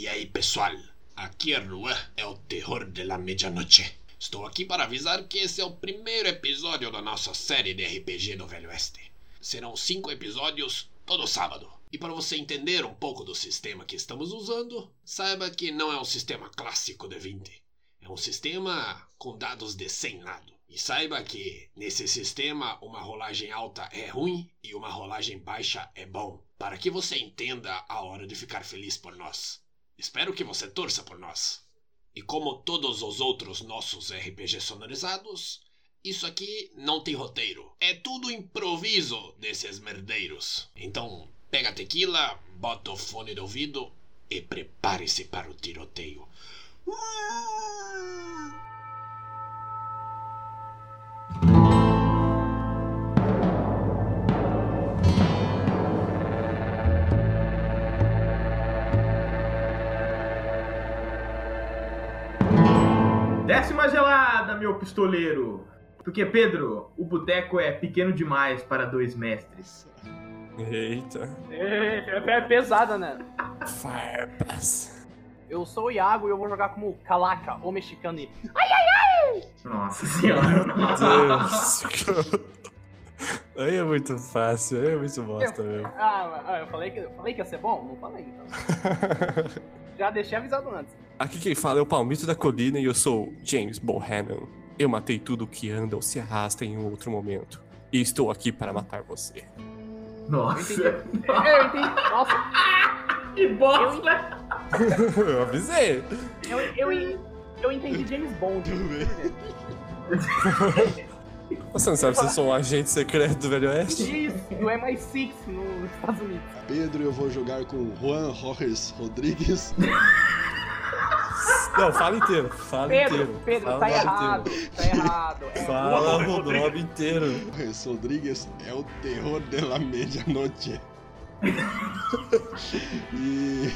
E aí, pessoal? Aqui é Juan, é o terror de la medianoche. Estou aqui para avisar que esse é o primeiro episódio da nossa série de RPG do Velho Oeste. Serão cinco episódios todo sábado. E para você entender um pouco do sistema que estamos usando, saiba que não é um sistema clássico de 20. É um sistema com dados de 100 lado. E saiba que nesse sistema uma rolagem alta é ruim e uma rolagem baixa é bom, para que você entenda a hora de ficar feliz por nós. Espero que você torça por nós. E como todos os outros nossos RPG sonorizados, isso aqui não tem roteiro. É tudo improviso desses merdeiros. Então, pega a tequila, bota o fone de ouvido e prepare-se para o tiroteio. Desce meu pistoleiro! Porque, Pedro, o boteco é pequeno demais para dois mestres. Eita. É, é pesada, né? Farpas. Eu sou o Iago e eu vou jogar como Calaca, o mexicano. E... Nossa senhora. Deus. Aí é muito fácil, aí é muito bosta mesmo. Ah, ah, eu falei, que, eu falei que ia ser bom? Não falei, então. Já deixei avisado antes. Aqui quem fala é o Palmito da Colina e eu sou James Bohannon. Eu matei tudo que anda ou se arrasta em um outro momento. E estou aqui para matar você. Eu Nossa. entendi. Eu entendi. Nossa, Que bosta! eu avisei. eu, eu, eu entendi James Bond. Você não sabe se eu sou um agente secreto do Velho Oeste? Isso, do MI6 nos Estados Unidos. Pedro, eu vou jogar com Juan Jorges Rodrigues. Não, fala inteiro. Fala Pedro, inteiro. Pedro, fala tá inteiro. errado. Tá errado. É Fala o nome inteiro. Jorges Rodrigues é o terror de la medianoche. e,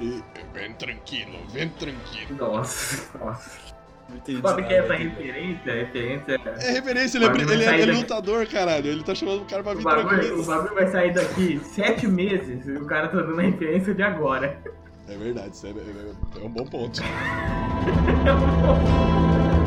e. Vem tranquilo, vem tranquilo. Nossa, nossa. Não entendi Sabe que é essa referência? Referência. É referência, ele, é, vai ele é- ele é daqui. lutador, caralho. Ele tá chamando o cara pra O vir bagulho, o tranquilo. bagulho vai sair daqui sete meses e o cara tá dando a referência de agora. É verdade, é, é- é um bom ponto.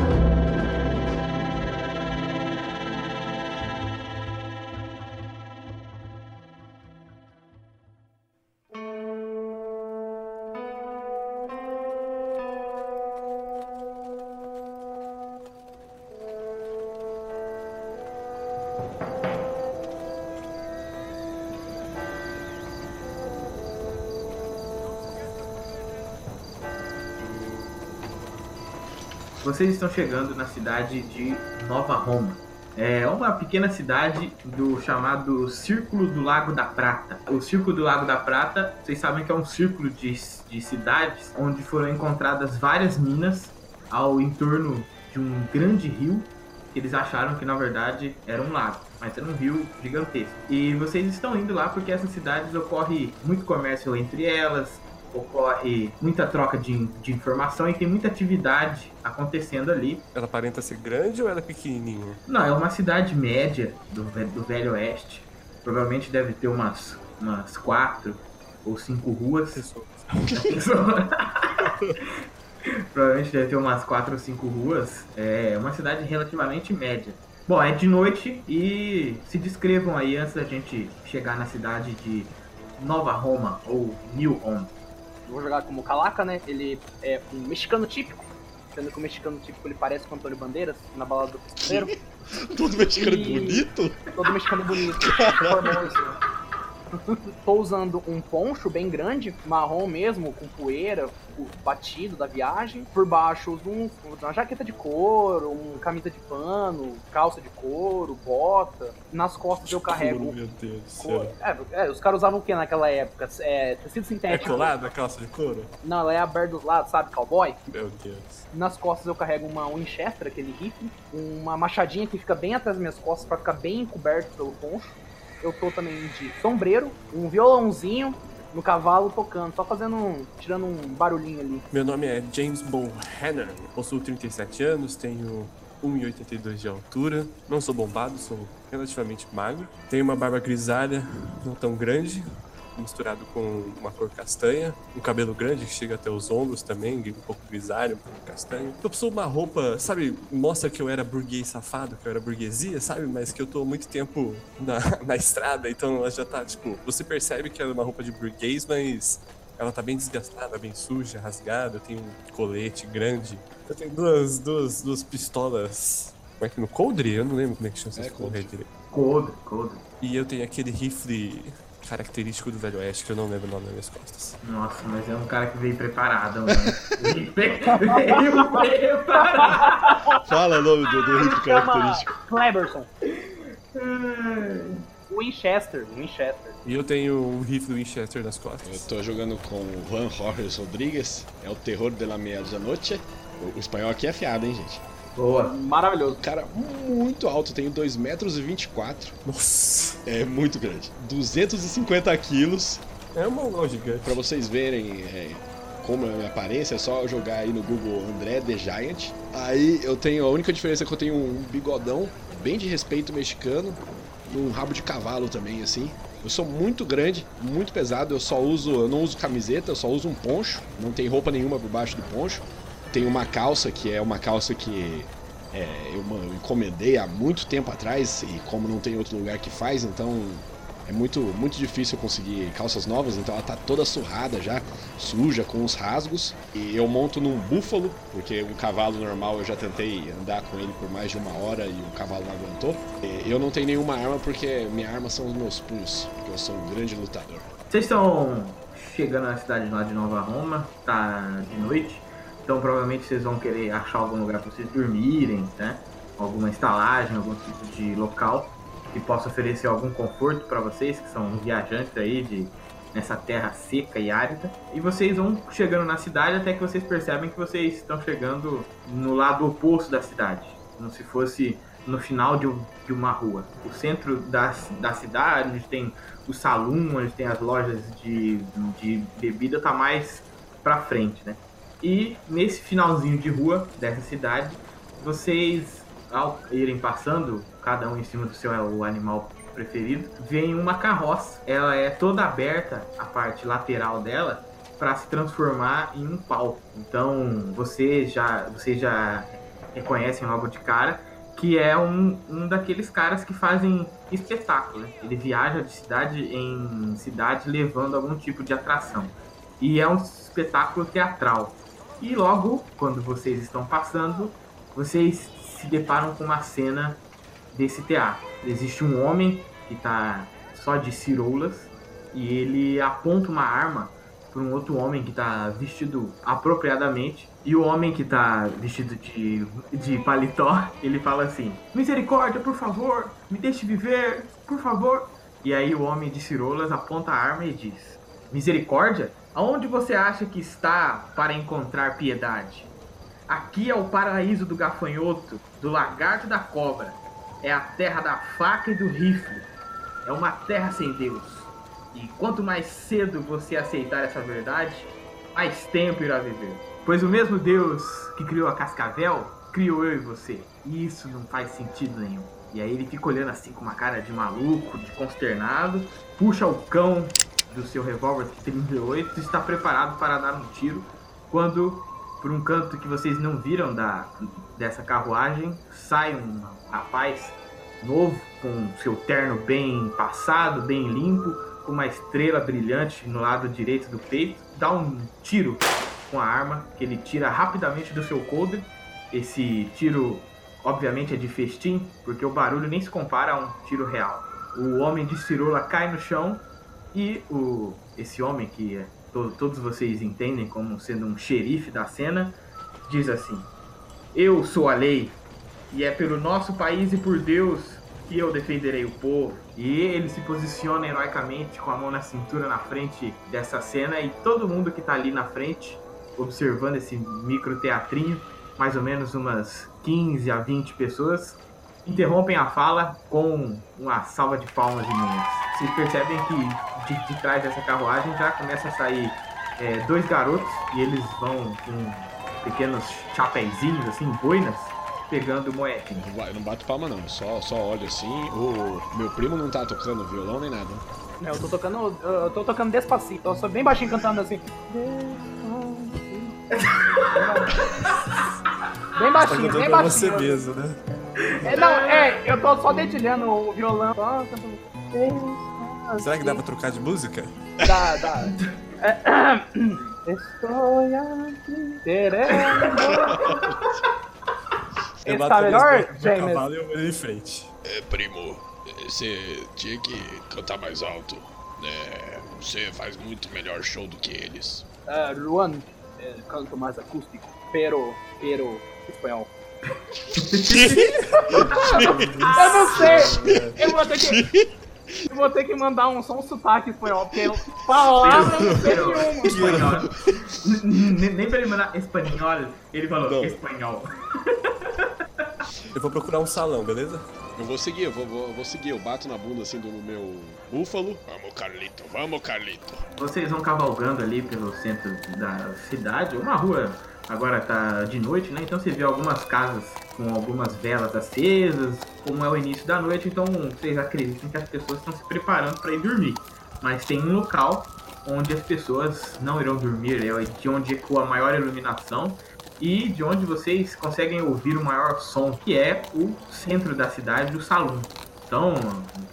Vocês estão chegando na cidade de Nova Roma. É uma pequena cidade do chamado Círculo do Lago da Prata. O Círculo do Lago da Prata, vocês sabem que é um círculo de, de cidades onde foram encontradas várias minas ao entorno de um grande rio que eles acharam que na verdade era um lago, mas era um rio gigantesco. E vocês estão indo lá porque essas cidades ocorre muito comércio entre elas, ocorre muita troca de, de informação e tem muita atividade acontecendo ali. Ela aparenta ser grande ou ela é pequenininha? Não, é uma cidade média do, do Velho Oeste. Provavelmente deve ter umas, umas quatro ou cinco ruas. Pessoa. Provavelmente deve ter umas quatro ou cinco ruas. É uma cidade relativamente média. Bom, é de noite e se descrevam aí antes da gente chegar na cidade de Nova Roma ou New Rome. Vou jogar como Calaca, né? Ele é um mexicano típico. Sendo que o mexicano típico ele parece com o Antônio Bandeiras na balada do pistoleiro. Todo mexicano E- bonito? Todo mexicano bonito. Formoso. Tô usando um poncho bem grande, marrom mesmo, com poeira, o batido da viagem. Por baixo uso um, uma jaqueta de couro, uma camisa de pano, calça de couro, bota. Nas costas eu carrego. Meu Deus do couro. céu. É, é, os caras usavam o que naquela época? É, tecido É sintético. colado a calça de couro? Não, ela é aberta dos lados, sabe? Cowboy. Meu Deus. Nas costas eu carrego uma Winchester, aquele rifle, uma machadinha que fica bem atrás das minhas costas pra ficar bem coberto pelo poncho. Eu tô também de sombreiro, um violãozinho no cavalo tocando, só fazendo um, tirando um barulhinho ali. Meu nome é James Bohannon, possuo 37 anos, tenho 1,82 de altura, não sou bombado, sou relativamente magro. Tenho uma barba grisalha, não tão grande, misturado com uma cor castanha, um cabelo grande que chega até os ombros também, um pouco grisalho, um pouco castanho. Eu preciso uma roupa, sabe, mostra que eu era burguês safado, que eu era burguesia, sabe? Mas que eu tô muito tempo na, na estrada, então ela já tá, tipo, você percebe que ela é uma roupa de burguês, mas ela tá bem desgastada, bem suja, rasgada. Eu tenho um colete grande. Eu tenho duas, duas, duas pistolas. Como é que no coldre? Eu não lembro como é que chama essas É, porra coldre. direito. Coldre, coldre. E eu tenho aquele rifle característico do Velho Oeste, que eu não lembro o nome nas minhas costas. Nossa, mas é um cara que veio preparado, mano. Veio pre- veio preparado. Fala o nome do, do característico. Cleberson. Winchester, Winchester. E eu tenho um rifle Winchester nas Eu costas. tô jogando com o Juan Jorge Rodrigues, é o terror de la medianoche. O, o espanhol aqui é afiado, hein, gente? Boa. Maravilhoso. Cara, muito alto, tenho 2 metros e 24. Nossa! É muito grande. 250 quilos. É um mongol gigante. Pra vocês verem é, como é a minha aparência, é só jogar aí no Google André The Giant. Aí eu tenho, a única diferença é que eu tenho um bigodão bem de respeito mexicano, um rabo de cavalo também, assim. Eu sou muito grande, muito pesado, eu só uso, eu não uso camiseta, eu só uso um poncho, não tem roupa nenhuma por baixo do poncho. Tenho uma calça que é uma calça que é, eu, eu encomendei há muito tempo atrás e como não tem outro lugar que faz, então é muito, muito difícil conseguir calças novas, então ela tá toda surrada já, suja, com os rasgos. E eu monto num búfalo, porque um cavalo normal eu já tentei andar com ele por mais de uma hora e o cavalo não aguentou. E eu não tenho nenhuma arma porque minha arma são os meus punhos, porque eu sou um grande lutador. Vocês estão chegando na cidade lá de Nova Roma, tá de noite, então provavelmente vocês vão querer achar algum lugar para vocês dormirem, né? Alguma estalagem, algum tipo de local que possa oferecer algum conforto para vocês, que são viajantes aí de nessa terra seca e árida. E vocês vão chegando na cidade até que vocês percebem que vocês estão chegando no lado oposto da cidade, como se fosse no final de, um- de uma rua. O centro da, da cidade, onde tem o salão, onde tem as lojas de, de bebida, tá mais pra frente, né? E nesse finalzinho de rua dessa cidade, vocês, ao irem passando, cada um em cima do seu animal preferido, vem uma carroça. Ela é toda aberta, a parte lateral dela, para se transformar em um palco. Então, vocês já, vocês já reconhecem logo de cara que é um, um daqueles caras que fazem espetáculo. né? Ele viaja de cidade em cidade levando algum tipo de atração. E é um espetáculo teatral. E logo, quando vocês estão passando, vocês se deparam com uma cena desse teatro. Existe um homem que está só de ciroulas e ele aponta uma arma para um outro homem que está vestido apropriadamente. E o homem que tá vestido de, de paletó, ele fala assim: Misericórdia, por favor, me deixe viver, por favor. E aí o homem de ciroulas aponta a arma e diz: Misericórdia? Aonde você acha que está para encontrar piedade? Aqui é o paraíso do gafanhoto, do lagarto e da cobra. É a terra da faca e do rifle. É uma terra sem Deus. E quanto mais cedo você aceitar essa verdade, mais tempo irá viver. Pois o mesmo Deus que criou a cascavel, criou eu e você. E isso não faz sentido nenhum. E aí ele fica olhando assim com uma cara de maluco, de consternado, puxa o cão do seu revólver 38 e está preparado para dar um tiro quando por um canto que vocês não viram da dessa carruagem sai um rapaz novo com seu terno bem passado, bem limpo, com uma estrela brilhante no lado direito do peito, dá um tiro com a arma que ele tira rapidamente do seu coldre. Esse tiro, obviamente, é de festim, porque o barulho nem se compara a um tiro real. O homem de cirola cai no chão e o esse homem que é, to- todos vocês entendem como sendo um xerife da cena diz assim: Eu sou a lei e é pelo nosso país e por Deus que eu defenderei o povo. E ele se posiciona heroicamente com a mão na cintura na frente dessa cena e todo mundo que tá ali na frente observando esse micro teatrinho, mais ou menos umas 15 a 20 pessoas, interrompem a fala com uma salva de palmas imensa. Vocês percebem que de, de trás dessa carruagem já começa a sair é, dois garotos e eles vão com pequenos chapéuzinhos, assim, boinas, pegando moedinha. Não não bato palma não, só, só olho assim. O meu primo não tá tocando violão nem nada. Não, eu tô tocando. Eu tô tocando despacito. Eu sou bem baixinho cantando assim. Bem Tá baixinho, cantando bem pra você baixinho. mesmo, né? É, não, é, eu tô só dedilhando o violão. Será que dá pra trocar de música? Dá, dá. É, Estou aqui querendo. Eu Está bato melhor, James? cavalo eu em frente. É, primo, você tinha que cantar mais alto. É, você faz muito melhor show do que eles. Ah, Juan, eh, canto mais acústico, pero, pero, espanhol. Eu não sei! Eu vou ter que. Eu vou ter que mandar um som sotaque espanhol, porque eu- palavra eu não sei nenhuma. Espanhol. Nem pra ele mandar espanhol, ele falou Não. espanhol. Eu vou procurar um salão, beleza? Eu vou seguir, eu vou, vou, vou seguir. Eu bato na bunda assim do meu búfalo. Vamos, Carlito, vamos, Carlito. Vocês vão cavalgando ali pelo centro da cidade, uma rua agora tá de noite, né? Então você vê algumas casas com algumas velas acesas, como é o início da noite, então vocês acreditam que as pessoas estão se preparando para ir dormir. Mas tem um local onde as pessoas não irão dormir, é de onde ecoa a maior iluminação e de onde vocês conseguem ouvir o maior som, que é o centro da cidade, o salão. Então,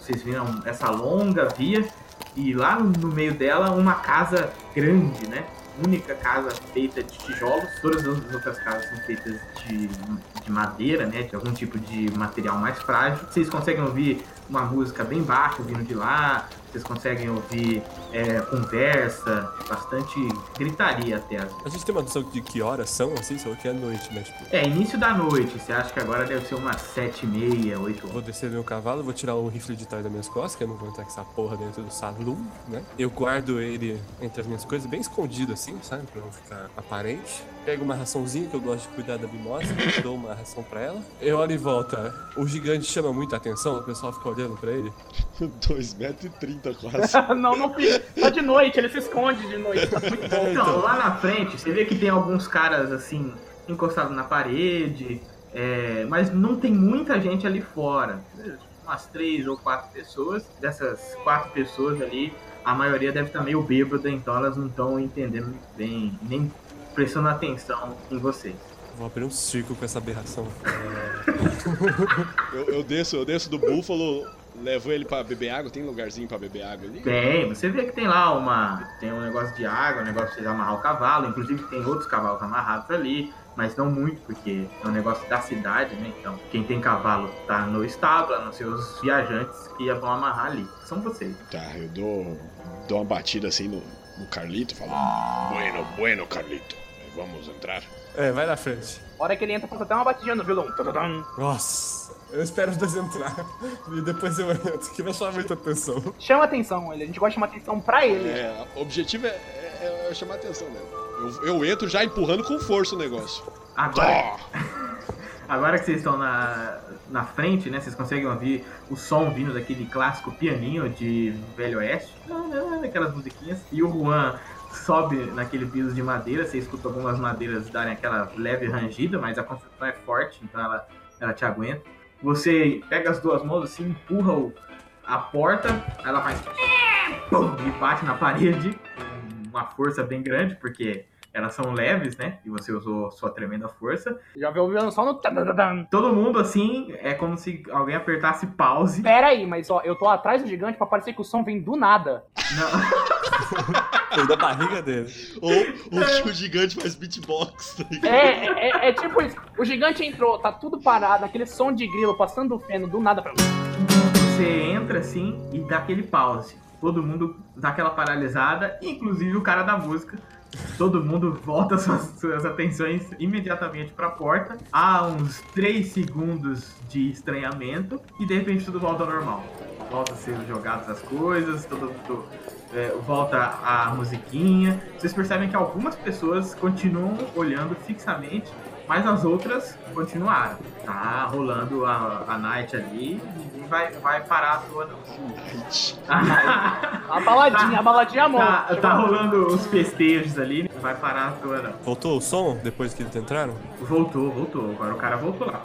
vocês viram essa longa via e lá no, meio dela uma casa grande, né? Única casa feita de tijolos. Todas as outras casas são feitas de, de madeira, né? De algum tipo de material mais frágil. Vocês conseguem ouvir uma música bem baixa vindo de lá. Vocês conseguem ouvir é, conversa, bastante gritaria até. às vezes. A gente tem uma noção de que horas são, assim, só que é noite, né? Tipo, É, início da noite. Você acha que agora deve ser umas sete e meia, oito horas. vou descer meu cavalo, vou tirar o rifle de trás das minhas costas, que eu não vou entrar com essa porra dentro do salão, né? Eu guardo ele entre as minhas coisas, bem escondido assim, sabe? Pra não ficar aparente. Pego uma raçãozinha, que eu gosto de cuidar da mimosa, dou uma ração pra ela. Eu olho em volta. O gigante chama muita atenção, o pessoal fica olhando pra ele. 2,30m quase. não, não fica. Tá de noite, ele se esconde de noite. Tá muito bom. Então, lá na frente, você vê que tem alguns caras assim, encostados na parede, é, mas não tem muita gente ali fora. Umas três ou quatro pessoas. Dessas quatro pessoas ali, a maioria deve estar meio bêbada, então elas não estão entendendo muito bem, nem prestando atenção em vocês. Vou abrir um circo com essa aberração. Eu, eu desço, eu desço do búfalo, levo ele pra beber água. Tem lugarzinho pra beber água ali? Tem, você vê que tem lá uma. Tem um negócio de água, um negócio de vocês amarrar o cavalo, inclusive tem outros cavalos amarrados ali, mas não muito, porque é um negócio da cidade, né? Então, quem tem cavalo tá no estábulo, a não ser os viajantes que vão amarrar ali. São vocês. Tá, eu dou, dou uma batida assim no, no Carlito, falo. Bueno, bueno, Carlito. Vamos entrar. É, vai na frente. A hora que ele entra, faz até uma batidinha no violão. Nossa, eu espero os dois entrar. E depois eu entro, que vai chamar muita atenção. Chama atenção, ele. A gente gosta de chamar atenção pra ele. É, o objetivo é, é- é chamar atenção mesmo. Eu, eu entro já empurrando com força o negócio. Agora, agora que vocês estão na, na frente, né? Vocês conseguem ouvir o som vindo daquele clássico pianinho de Velho Oeste. Aquelas musiquinhas. E o Juan sobe naquele piso de madeira. Você escuta algumas madeiras darem aquela leve rangida, mas a construção é forte, então ela, ela te aguenta. Você pega as duas mãos assim, empurra o- a porta, ela faz. e bate na parede com uma força bem grande, porque elas são leves, né? E você usou sua tremenda força. Já viu o violão só no. Todo mundo assim, é como se alguém apertasse pause. Pera aí, mas ó, eu tô atrás do gigante pra parecer que o som vem do nada. Não, Foi da barriga dele. Ou, ou que o gigante faz beatbox. tá? É, é, é tipo isso. O gigante entrou, tá tudo parado, aquele som de grilo passando o feno do nada pra. você entra assim e dá aquele pause. Todo mundo dá aquela paralisada, inclusive o cara da música. Todo mundo volta suas, suas atenções imediatamente pra porta. Há uns 3 segundos de estranhamento e de repente tudo volta ao normal. Volta a ser jogadas as coisas, todo mundo é, volta a musiquinha. Vocês percebem que algumas pessoas continuam olhando fixamente, mas as outras continuaram. Tá rolando a, a night ali, vai, vai parar à toa, não. A baladinha, a baladinha a mão. Tá, tá rolando os festejos ali, não vai parar à toa, não. Voltou o som depois que eles entraram? Voltou, voltou. Agora o cara voltou lá.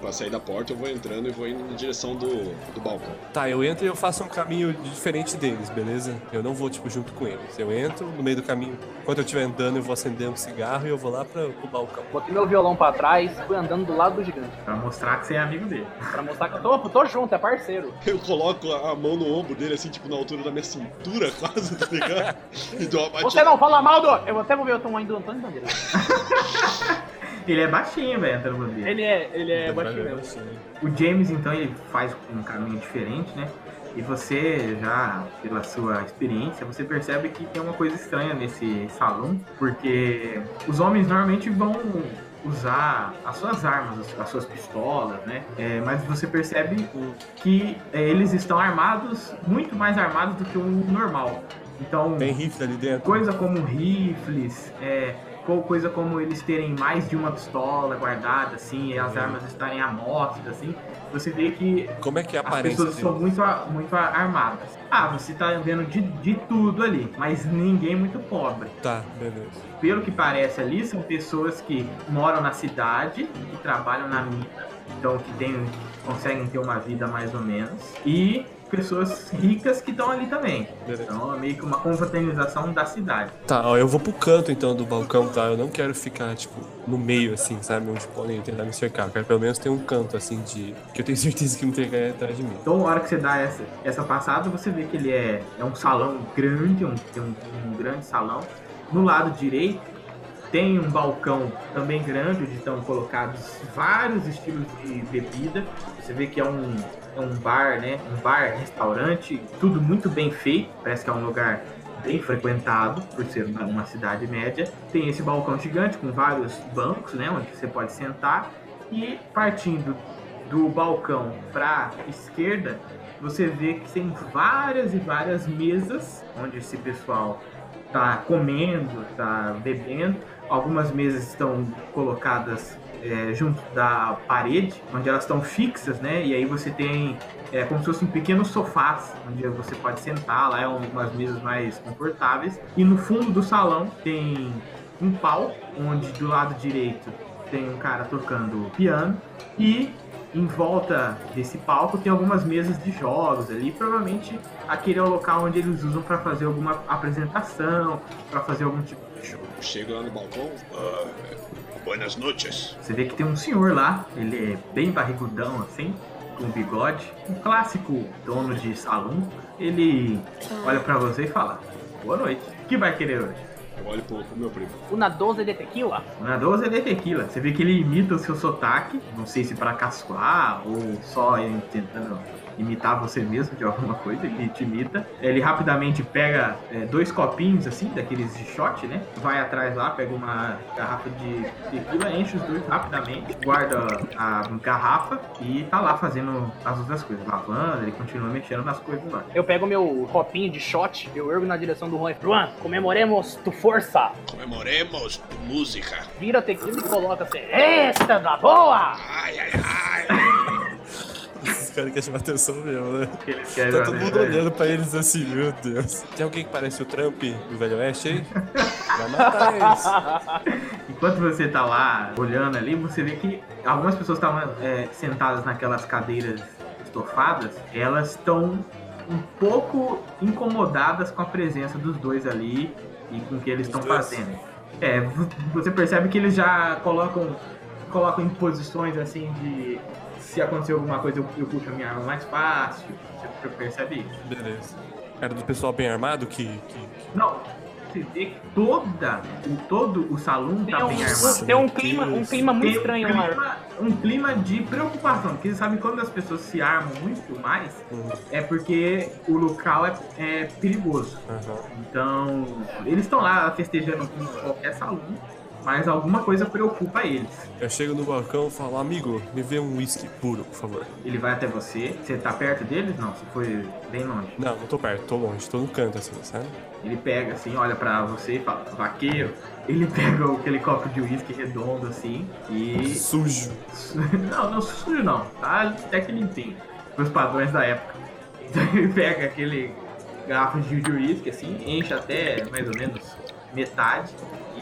Pra sair da porta, eu vou entrando e vou indo na direção do, do balcão. Tá, eu entro e eu faço um caminho diferente deles, beleza? Eu não vou, tipo, junto com eles. Eu entro no meio do caminho. Enquanto eu estiver andando, eu vou acender um cigarro e eu vou lá pra, pro balcão. Botei meu violão pra trás, fui andando do lado do gigante. Pra mostrar que você é amigo dele. Pra mostrar que eu tô, tô junto, é parceiro. Eu coloco a mão no ombro dele, assim, tipo, na altura da minha cintura, quase, tá ligado? E dou uma batida. Você não fala mal do. Eu até vou ver o tamanho do Antônio Bandeira. Ele é baixinho, velho, Antônio Bandeira. Ele é, ele é baixinho assim. O James, então, ele faz um caminho diferente, né? E você, já pela sua experiência, você percebe que tem uma coisa estranha nesse salão, porque os homens normalmente vão usar as suas armas, as suas pistolas, né? É, mas você percebe que é, eles estão armados, muito mais armados do que o normal. Então, Tem rifle ali dentro? coisa como rifles, é, coisa como eles terem mais de uma pistola guardada, assim, e as armas estarem à mostra, assim, você vê que Como é que é as pessoas são muito, muito armadas. Ah, você tá vendo de, de tudo ali, mas ninguém muito pobre. Tá, beleza. Pelo que parece ali, são pessoas que moram na cidade, que trabalham na mina, então que tem, conseguem ter uma vida mais ou menos, e pessoas ricas que estão ali também. Beleza. Então é meio que uma confraternização da cidade. Tá, ó, eu vou pro canto então do balcão, tá? Eu não quero ficar, tipo, no meio, assim, sabe? Onde podem tentar me cercar. Eu quero pelo menos ter um canto, assim, de. Que eu tenho certeza que me entregar atrás de mim. Então, na hora que você dá essa, essa passada, você vê que ele é, é um salão grande, um, tem um, um grande salão. No lado direito, tem um balcão também grande, onde estão colocados vários estilos de bebida. Você vê que é um, é um bar, né? Um bar, restaurante, tudo muito bem feito. Parece que é um lugar bem frequentado, por ser uma, cidade média. Tem esse balcão gigante com vários bancos, né? Onde você pode sentar. E partindo do balcão para esquerda, você vê que tem várias e várias mesas onde esse pessoal tá comendo, tá bebendo. Algumas mesas estão colocadas é, junto da parede, onde elas estão fixas, né? E aí você tem é, como se fossem pequenos sofás, onde você pode sentar, lá é umas mesas mais confortáveis. E no fundo do salão tem um palco, onde do lado direito tem um cara tocando piano e em volta desse palco tem algumas mesas de jogos ali. Provavelmente aquele é o local onde eles usam para fazer alguma apresentação, para fazer algum tipo de show. Eu chego lá no balcão, Ah, buenas noches. Você vê que tem um senhor lá, ele é bem barrigudão assim, com bigode, um clássico dono de salão. Ele olha para você e fala: Boa noite, o que vai querer hoje? Eu olho pro, pro meu primo. Uma 12 de tequila? Na 12 é de tequila. Você vê que ele imita o seu sotaque, não sei se para caçoar ou só ele tentando imitar você mesmo de alguma coisa, ele te imita. Ele rapidamente pega é, dois copinhos assim, daqueles de shot, né? Vai atrás lá, pega uma garrafa de tequila, enche os dois rapidamente, guarda a garrafa e tá lá fazendo as outras coisas, lavando, ele continua mexendo nas coisas lá. Eu pego meu copinho de shot, eu ergo na direção do Juan. Juan, comemoremos tu força. Comemoremos tu música. Vira a tequila e coloca assim. Esta da boa! Ai, ai, ai. Esses caras querem chamar atenção mesmo, né? Eles querem Tá todo fazer- mundo olhando pra eles assim, meu Deus. Tem alguém que parece o Trump do Velho Oeste aí? Vai matar eles. Enquanto você tá lá olhando ali, você vê que algumas pessoas estavam é, sentadas naquelas cadeiras estofadas, elas estão um pouco incomodadas com a presença dos dois ali e com o que eles estão fazendo. É, você percebe que eles já colocam, colocam em posições assim de se acontecer alguma coisa eu, eu puxo a minha arma mais fácil. Você percebe isso? Beleza. Era do pessoal bem armado que. que... Não, você vê que toda, o, todo o salão Tem tá um, bem armado. tem um clima, um clima muito Tem estranho um lá. clima, um clima de preocupação, porque você sabe quando as pessoas se armam muito mais, Uhum. é porque o local é, é perigoso. Aham. Então, eles estão lá festejando com qualquer salão, mas alguma coisa preocupa eles. Eu chego no balcão e falo, amigo, me vê um whisky puro, por favor. Ele vai até você. Você tá perto deles? Não, você foi bem longe. Não, não tô perto, tô longe, tô no canto assim, sabe? Ele pega assim, olha pra você e fala, vaqueiro. Ele pega aquele copo de uísque redondo assim e. Sujo. Não, não sujo não. Tá até que limpinho. Pros padrões da época. Então ele pega aquele garrafa de uísque assim, enche até mais ou menos metade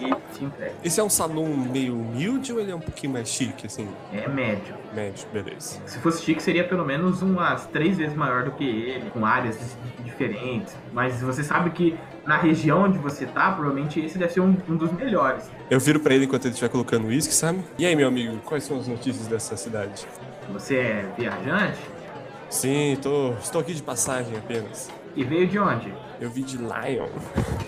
e te entrega. Esse é um salão meio humilde ou ele é um pouquinho mais chique, assim? É médio. Médio, beleza. Se fosse chique, seria pelo menos umas três vezes maior do que ele, com áreas diferentes. Mas você sabe que na região onde você tá, provavelmente esse deve ser um, um dos melhores. Eu viro pra ele enquanto ele estiver colocando uísque, sabe? E aí, meu amigo, quais são as notícias dessa cidade? Você é viajante Sim, tô, estou aqui de passagem apenas. e veio de onde? Eu vi de Lion.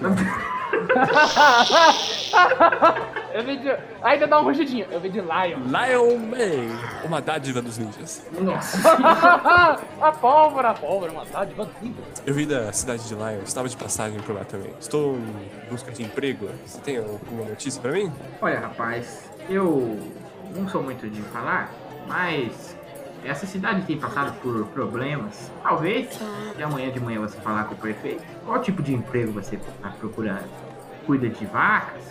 eu vi de... Ainda dá um rugidinho. Eu vi de Lion. Lion Man! Uma dádiva dos ninjas. Nossa. a pólvora, a pólvora, uma dádiva linda. Eu vim da cidade de Lion, estava de passagem por lá também. Estou em busca de emprego. Você tem alguma notícia pra mim? Olha, rapaz, eu não sou muito de falar, mas essa cidade tem passado por problemas. Talvez de amanhã de manhã você falar com o prefeito. Qual tipo de emprego você está procurando? Cuida de vacas?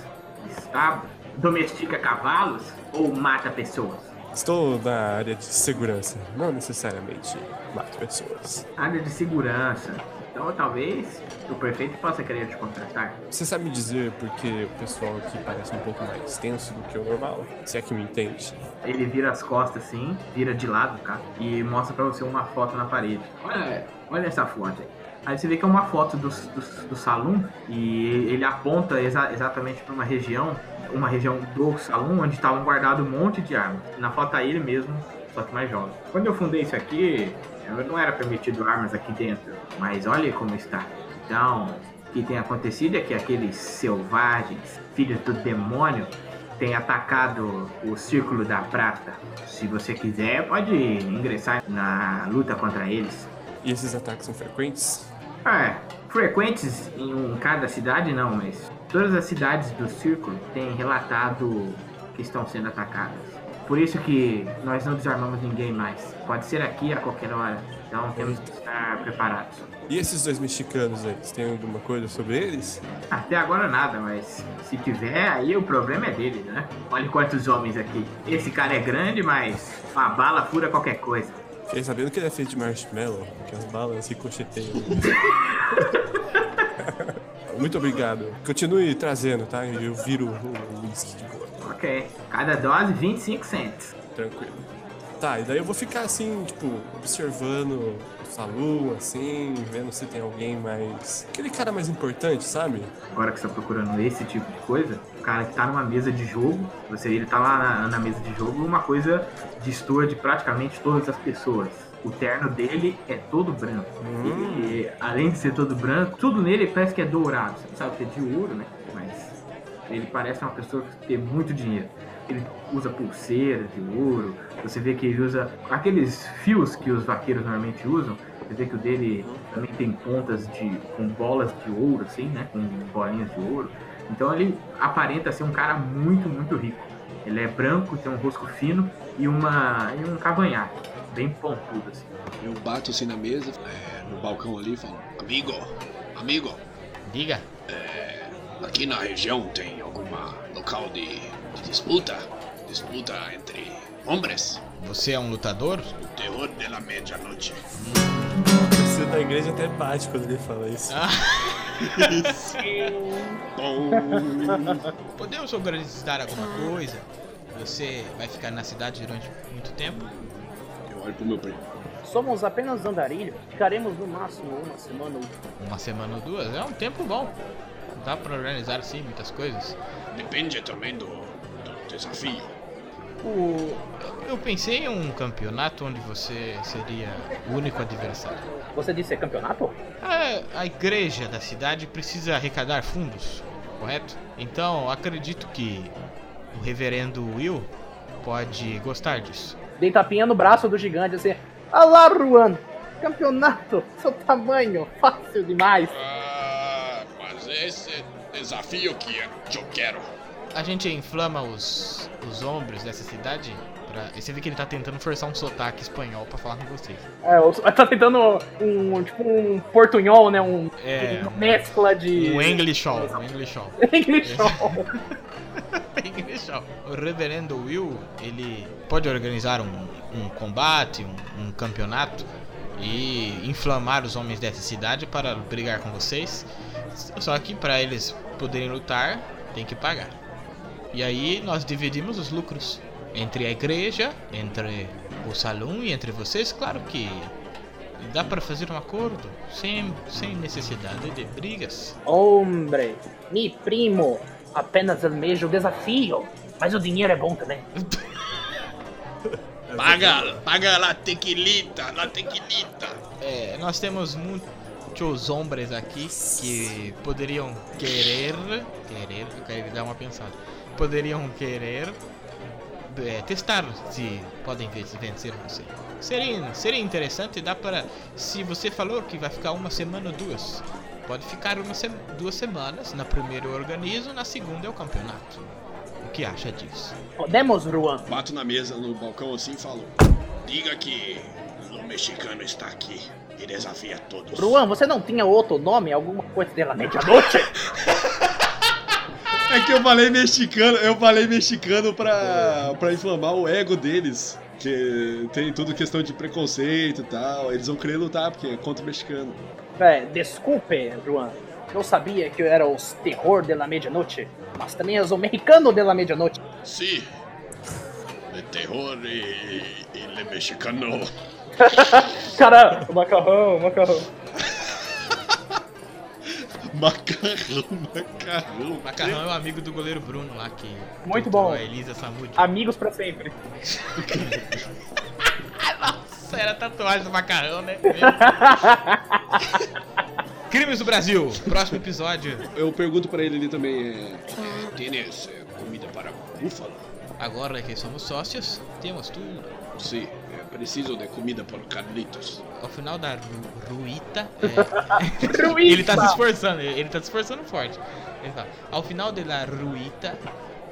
Estábulo? Domestica cavalos? Ou mata pessoas? Estou na área de segurança, não necessariamente mato pessoas. Área de segurança. Então talvez o prefeito possa querer te contratar. Você sabe me dizer por que o pessoal aqui parece um pouco mais tenso do que o normal? Se é que me entende. Ele vira as costas assim, vira de lado, cara, e mostra pra você uma foto na parede. Olha, olha essa foto aí. Aí você vê que é uma foto do, do, do salão e ele aponta exa exatamente para uma região, uma região do salão onde estavam guardado um monte de armas. Na foto tá ele mesmo, só que mais jovem. Quando eu fundei isso aqui, não era permitido armas aqui dentro, mas olha como está. Então, o que tem acontecido é que aqueles selvagens, filhos do demônio, têm atacado o Círculo da Prata. Se você quiser, pode ingressar na luta contra eles. E esses ataques são frequentes? É, frequentes em um- cada cidade não, mas todas as cidades do Círculo têm relatado que estão sendo atacadas. Por isso que nós não desarmamos ninguém mais. Pode ser aqui a qualquer hora. Então temos que estar preparados. E esses dois mexicanos aí, você tem alguma coisa sobre eles? Até agora nada, mas se tiver, aí o problema é dele, né? Olha quantos homens aqui. Esse cara é grande, mas uma bala fura qualquer coisa. Fiquei sabendo que ele é feito de marshmallow, que as balas ricocheteiam. Muito obrigado. Continue trazendo, tá? Eu viro o whisky de boa. Ok. Cada dose, 25 cents. Tranquilo. Tá, e daí eu vou ficar assim, tipo, observando o salão, assim, vendo se tem alguém mais. Aquele cara mais importante, sabe? Agora que você tá procurando esse tipo de coisa, o cara que tá numa mesa de jogo, você ele tá lá na, na mesa de jogo, uma coisa destoa de praticamente todas as pessoas. O terno dele é todo branco. Hum. E além de ser todo branco, tudo nele parece que é dourado. Você não sabe que é de ouro, né? Mas ele parece uma pessoa que tem muito dinheiro. Ele usa pulseira de ouro. Você vê que ele usa aqueles fios que os vaqueiros normalmente usam. Você vê que o dele também tem pontas de com bolas de ouro, assim, né? Com bolinhas de ouro. Então ele aparenta ser um cara muito, muito rico. Ele é branco, tem um rosto fino e uma e um cavanhaque, bem pontudo assim. Eu bato assim na mesa, é, no balcão ali e falo: Amigo, amigo, Diga. aqui na região tem alguma local de disputa? Disputa entre homens? Você é um lutador? O terror da medianoche. Você da igreja até bate quando ele fala isso. Bom, Podemos organizar alguma coisa? Você vai ficar na cidade durante muito tempo? eu olho pro meu primo. Somos apenas andarilho. Ficaremos no máximo uma semana ou Uma semana ou duas? É um tempo bom. Dá pra organizar sim muitas coisas. depende também do desafio. O... Eu pensei em um campeonato onde você seria o único adversário. Você disse é campeonato? A, a igreja da cidade precisa arrecadar fundos, correto? Então acredito que o reverendo Will pode gostar disso. Dei tapinha no braço do gigante assim. Alá, Ruan! Campeonato! Seu tamanho! Fácil demais! Ah, mas esse desafio que eu quero. A gente inflama os, os ombros dessa cidade. Pra... e Você vê que ele tá tentando forçar um sotaque espanhol pra falar com vocês. É, o- tá tentando um, tipo, um portunhol, né? Um, É, uma mescla de... Um Englishol. Um Englishol. Englishol. Englishol. O reverendo Will, ele pode organizar um, um combate, um, um campeonato e inflamar os homens dessa cidade para brigar com vocês. Só que para eles poderem lutar, tem que pagar. E aí nós dividimos os lucros entre a igreja, entre o salão e entre vocês. Claro que dá para fazer um acordo sem, sem necessidade de brigas. Hombre, mi primo apenas almeja o desafio. Mas o dinheiro é bom também. Paga, paga la tequilita, la tequilita. É, nós temos muitos homens aqui que poderiam querer. Querer, eu quero dar uma pensada. Poderiam querer é, testar se podem ve- vencer você. Seria, seria interessante, dá para. Se você falou que vai ficar uma semana ou duas, pode ficar uma se- duas semanas. Na primeira eu organizo, na segunda é o campeonato. O que acha disso? Podemos, Ruan? Bato na mesa no balcão assim e falo: Diga que o mexicano está aqui e desafia todos. Ruan, você não tinha outro nome? Alguma coisa dela medianoite? É que eu falei mexicano, eu falei mexicano pra, pra inflamar o ego deles. Que tem tudo questão de preconceito e tal. Eles vão querer lutar porque é contra o mexicano. É, desculpe, Ruan. Eu sabia que eu era os terror de la medianoite, mas também és o mexicano de la medianoite. Sim. De terror e, e le mexicano. Cara, macarrão, macarrão. Macarrão, macarrão. Macarrão é o amigo do goleiro Bruno lá que. Muito bom. A Elisa Samud. Amigos pra sempre. Nossa, era tatuagem do macarrão, né? Crimes do Brasil, próximo episódio. Eu pergunto pra ele ali também, é... Tienes é, comida para búfalo? Agora que somos sócios, temos tudo. Sim, preciso de comida por Carlitos. Ao final da ru- ruíta, é, ele tá se esforçando, ele ele tá se esforçando forte. Ele fala, ao final da ruíta,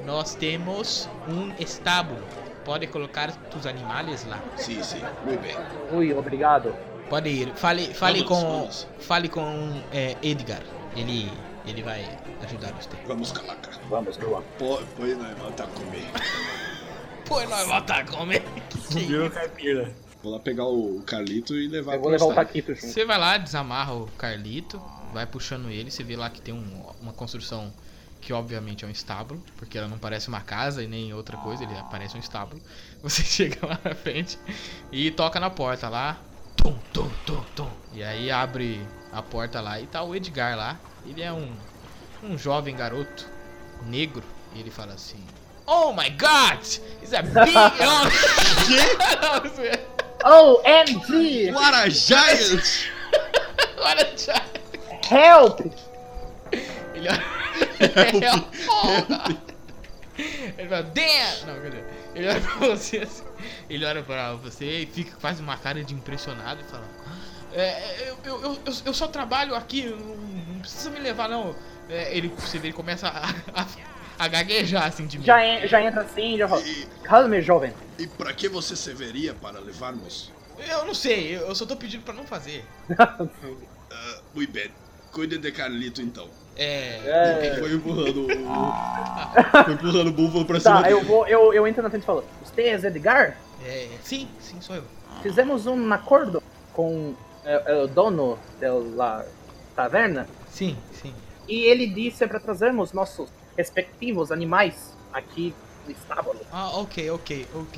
nós temos um estábulo. Pode colocar os animais lá. Sim, sim, muito bem. Ui, obrigado. Pode ir. Fale, fale Vamos, com, vamos. fale com é, Edgar. Ele, ele vai ajudar você. Vamos calaca. Vamos, põe nós voltar a comer. Pô, nós voltar a comer. Virou caipira. Vou lá pegar o Carlito e levar Eu vou levar o. Taquito junto. Você vai lá, desamarra o Carlito, vai puxando ele, você vê lá que tem um- uma construção que obviamente é um estábulo, porque ela não parece uma casa e nem outra coisa, ele parece um estábulo. Você chega lá na frente e toca na porta lá. Tum, tum, tum, tum. E aí abre a porta lá e tá o Edgar lá. Ele é um, um jovem garoto negro. E ele fala assim: Oh my god! It's a big. Oh, MG! What a giant! Olha já. Help! Ele olha. Ele fala, damn! Não, cadê? Ele olha pra você assim. Ele olha pra você e fica faz uma cara de impressionado e fala. É, eu, eu, eu, eu- eu só trabalho aqui, não, não precisa me levar não. É, ele, você vê, ele começa a, a, a gaguejar assim de mim. Já, en- já entra assim, já fala. Calme, jovem. E para que você serviria para levarmos? Eu não sei, eu, só tô pedindo pra não fazer. Ah, muito bem. Cuide de Carlito então. É. É. Foi empurrando o. Foi empurrando o búfalo pra cima Tá, eu dele. vou, eu, eu entro na frente e falo, você é Edgar? é sim, sim, sou eu. Fizemos um acordo com é, é, o dono da taverna Sim, sim. e ele disse para trazermos nossos respectivos animais aqui no estábulo. Ah, ok, ok, ok.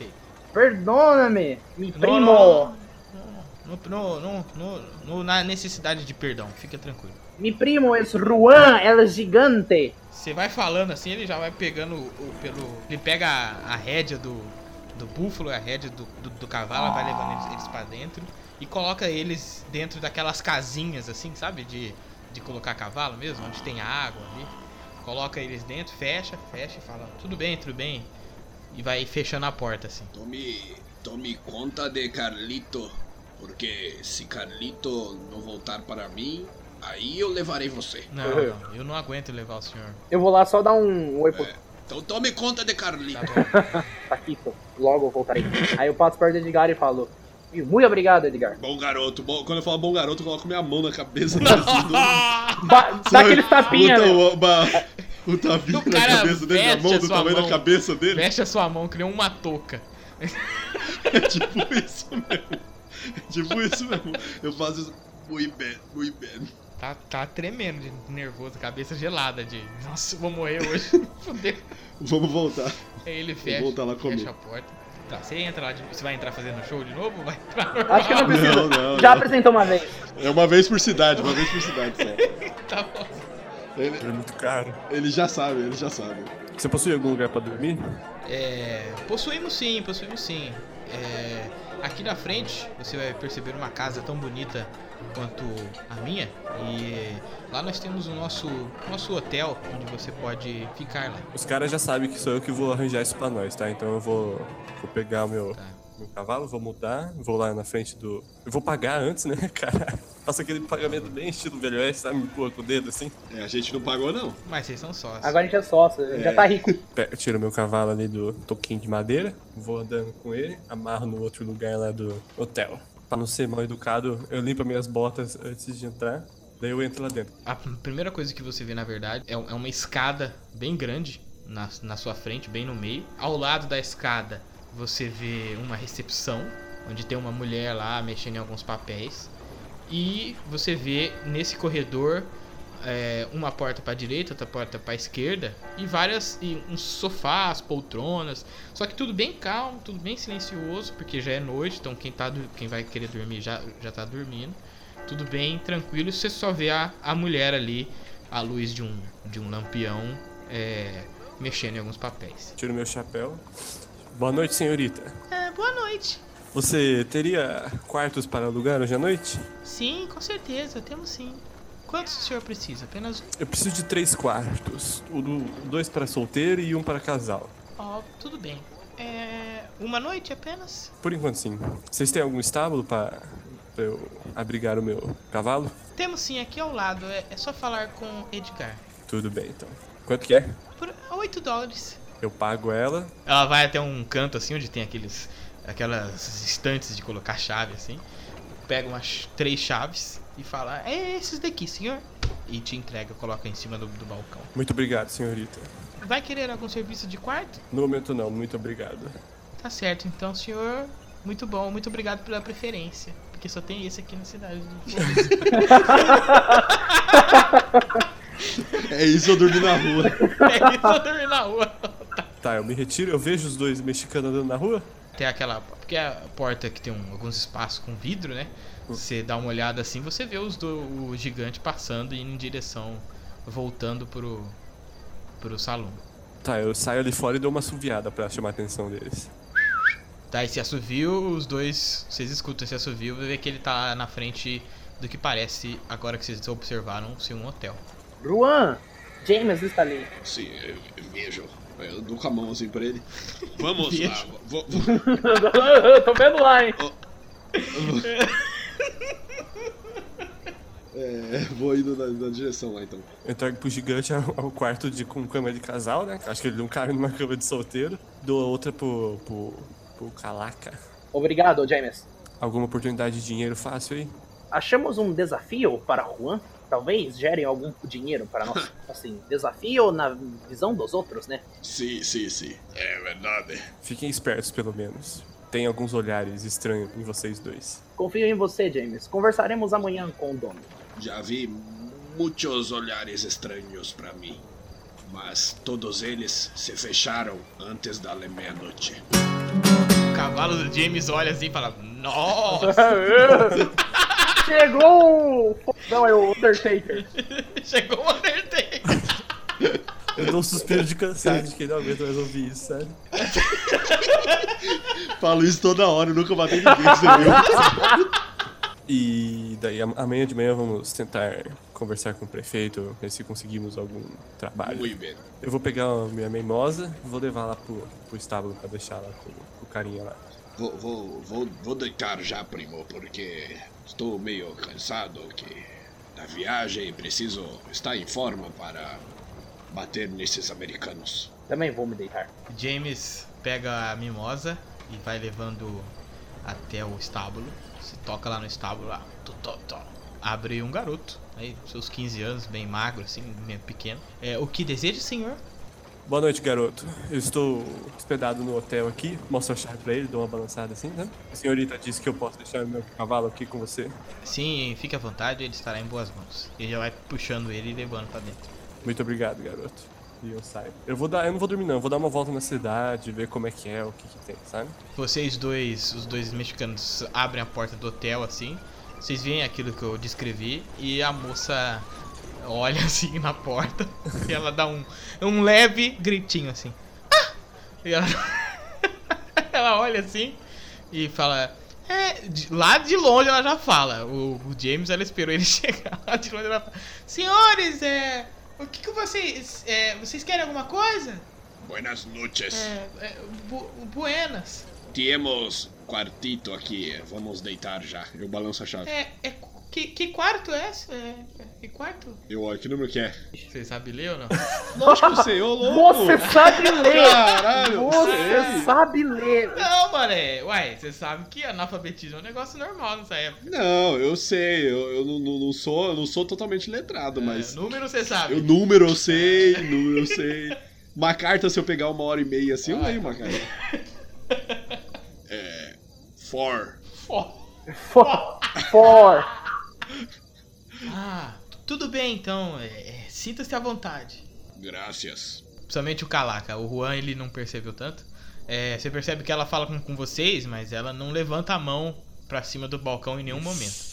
Perdona-me, mi Não, primo. não, não, não, na necessidade de perdão, fica tranquilo. Mi primo é Juan, el gigante. Você vai falando assim, ele já vai pegando o, o- pelo. Ele pega a, a rédea do, do búfalo, a rédea do, do, do cavalo, vai levando eles, eles pra dentro e coloca eles dentro daquelas casinhas assim, sabe? De, de colocar cavalo mesmo, onde tem água ali. Coloca eles dentro, fecha, fecha e fala, tudo bem, tudo bem. E vai fechando a porta assim. Tome, tome conta de Carlito, porque se Carlito não voltar para mim, aí eu levarei você. Não, não, eu não aguento levar o senhor. Eu vou lá só dar um oi pro, Então tome conta de Carlito. Tá aqui, pô. Logo eu voltarei. Aí eu passo perto do Edgar e falo: "Ih, Muito obrigado, Edgar. Bom garoto, bom, quando eu falo bom garoto, eu coloco minha mão na cabeça. do- Ba dá aquele tapinha, né? o, o tapinha na cabeça dele, a veste mão do tamanho mão. da cabeça dele. Fecha a sua mão, criou uma touca. É tipo isso mesmo. É tipo isso mesmo. Eu faço isso. Muito bem, muito bem. Tá, tá tremendo de nervoso, cabeça gelada de. Nossa, eu vou morrer hoje. Fudeu. Vamos voltar. Aí ele fecha, voltar lá fecha a porta. Tá, você entra lá, de... você vai entrar fazendo show de novo ou vai entrar? Acho que não precisa. Não, não, Já não. apresentou uma vez. É uma vez por cidade, uma vez por cidade só. Tá bom. Ele, É muito caro. ele já sabe, ele já sabe. Você possui algum lugar pra dormir? É, possuímos sim, possuímos sim. É, aqui na frente você vai perceber uma casa tão bonita quanto a minha. E lá nós temos o nosso, nosso hotel onde você pode ficar lá. Os caras já sabem que sou eu que vou arranjar isso pra nós, tá? Então eu vou, vou pegar o meu, Tá. Meu cavalo, vou mudar, vou lá na frente do. Eu vou pagar antes, né, cara? Faço aquele pagamento bem estilo velho oeste, sabe? Me pôr com o dedo assim. É, a gente não pagou, não. Mas vocês são sócios. Agora a gente é sócio, já tá rico. Pe- Tiro meu cavalo ali do toquinho de madeira, vou andando com ele, amarro no outro lugar lá do hotel. Pra não ser mal educado, eu limpo minhas botas antes de entrar, daí eu entro lá dentro. A primeira coisa que você vê, na verdade, é é uma escada bem grande na, na sua frente, bem no meio. Ao lado da escada, você vê uma recepção, onde tem uma mulher lá mexendo em alguns papéis. E você vê nesse corredor é, uma porta para direita, outra porta para esquerda e várias e uns sofás, poltronas. Só que tudo bem calmo, tudo bem silencioso, porque já é noite, então quem tá quem vai querer dormir já já tá dormindo. Tudo bem tranquilo, você só vê a, a mulher ali à luz de um de um lampião é, mexendo em alguns papéis. Tiro meu chapéu. Boa noite, senhorita. É, boa noite. Você teria quartos para alugar hoje à noite? Sim, com certeza, temos sim. Quantos o senhor precisa? Apenas um. Eu preciso de três quartos. Dois para solteiro e um para casal. Ó, tudo bem. É. Uma noite apenas? Por enquanto, sim. Vocês têm algum estábulo para eu abrigar o meu cavalo? Temos sim, aqui ao lado. É, é só falar com Edgar. Tudo bem, então. Quanto que é? Por 8 dólares. Eu pago ela. Ela vai até um canto assim, onde tem aqueles. aquelas estantes de colocar chave assim. Pega umas três chaves e fala: É esses daqui, senhor. E te entrega, coloca em cima do, do balcão. Muito obrigado, senhorita. Vai querer algum serviço de quarto? No momento não, muito obrigado. Tá certo, então, senhor. Muito bom, muito obrigado pela preferência. Porque só tem esse aqui na cidade. É isso, eu dormi na rua. é isso, eu dormi na rua. Tá, eu me retiro, eu vejo os dois mexicanos andando na rua. Tem aquela. Porque é a porta que tem um- alguns espaços com vidro, né? Você dá uma olhada assim, você vê os do, o gigante passando e indo em direção. voltando pro. pro salão. Tá, eu saio ali fora e dou uma assoviada pra chamar a atenção deles. Tá, esse assovio, os dois. Vocês escutam esse assovio, vai ver que ele tá na frente do que parece, agora que vocês observaram, ser um hotel. Juan, James está ali. Sim, eu vejo. Eu dou com a mão assim pra ele. Vamos lá. Vou, vou- Tô vendo lá, hein? é, vou indo na, na direção lá então. Eu trago pro gigante ao, ao quarto de, com cama de casal, né? Acho que ele não cabe numa cama de solteiro. Dou a outra pro, pro, pro Calaca. Obrigado, James. Alguma oportunidade de dinheiro fácil aí? Achamos um desafio para Juan. Talvez gerem algum dinheiro para nós. Assim, desafio na visão dos outros, né? Sim, sim, sim. É verdade. Fiquem espertos, pelo menos. Tem alguns olhares estranhos em vocês dois. Confio em você, James. Conversaremos amanhã com o dono. Já vi muitos olhares estranhos para mim, mas todos eles se fecharam antes da meia-noite. O cavalo do James olha assim e fala: Nossa! Chegou o. Não, é o Undertaker. Chegou o Undertaker! Eu dou um suspiro de cansaço de quem não aguenta mais ouvir isso, sabe? Falo isso toda hora, eu nunca bati ninguém, você viu? E daí am- amanhã de manhã vamos tentar conversar com o prefeito, ver se conseguimos algum trabalho. Muito bem. Eu vou pegar a minha mimosa e vou levar lá pro, pro estábulo pra deixar lá com, com o carinha lá. Vou, vou, vou, vou deitar já, primo, porque estou meio cansado que da viagem e preciso estar em forma para bater nesses americanos. Também vou me deitar. James pega a mimosa e vai levando até o estábulo. Você toca lá no estábulo, lá, tó, tó, tó. abre um garoto, aí, seus 15 anos, bem magro, assim, meio pequeno. É, o que deseja, senhor? Boa noite, garoto. Eu estou hospedado no hotel aqui. Mostro a chave pra ele, dou uma balançada assim, né? A senhorita disse que eu posso deixar meu cavalo aqui com você. Sim, fique à vontade, ele estará em boas mãos. E já vai puxando ele e levando pra dentro. Muito obrigado, garoto. E eu saio. Eu vou dar, eu não vou dormir não, eu vou dar uma volta na cidade, ver como é que é, o que que tem, sabe? Vocês dois, os dois mexicanos, abrem a porta do hotel assim. Vocês veem aquilo que eu descrevi e a moça olha assim na porta e ela dá um, um leve gritinho assim. Ah! E ela, ela olha assim e fala. É, de- lá de longe ela já fala. O, o James ela esperou ele chegar lá de longe ela fala. Senhores, é. O que, que vocês. É, vocês querem alguma coisa? Buenas noches. É, é, bu, buenas. Temos quartito aqui. Vamos deitar já. Eu balanço a chave. É, é que, que quarto é esse? É, que quarto? Eu olho, que número que é? Você sabe ler ou não? Lógico que eu sei, ô louco! Você sabe ler! Caralho! Você sabe ler! não, mané. Uai, você sabe que analfabetismo é um negócio normal nessa época. Não, eu sei, eu, eu não, não- sou, eu não sou totalmente letrado, mas. É, número você sabe. Eu, número eu sei, número eu sei. Uma carta, se eu pegar uma hora e meia assim, eu leio uma carta. É. For. Ó. For. For. Ah, tudo bem então. é, é, Sinta-se à vontade. Graças. Principalmente o Calaca. O Juan ele não percebeu tanto. É, você percebe que ela fala com, com vocês, mas ela não levanta a mão pra cima do balcão em nenhum momento.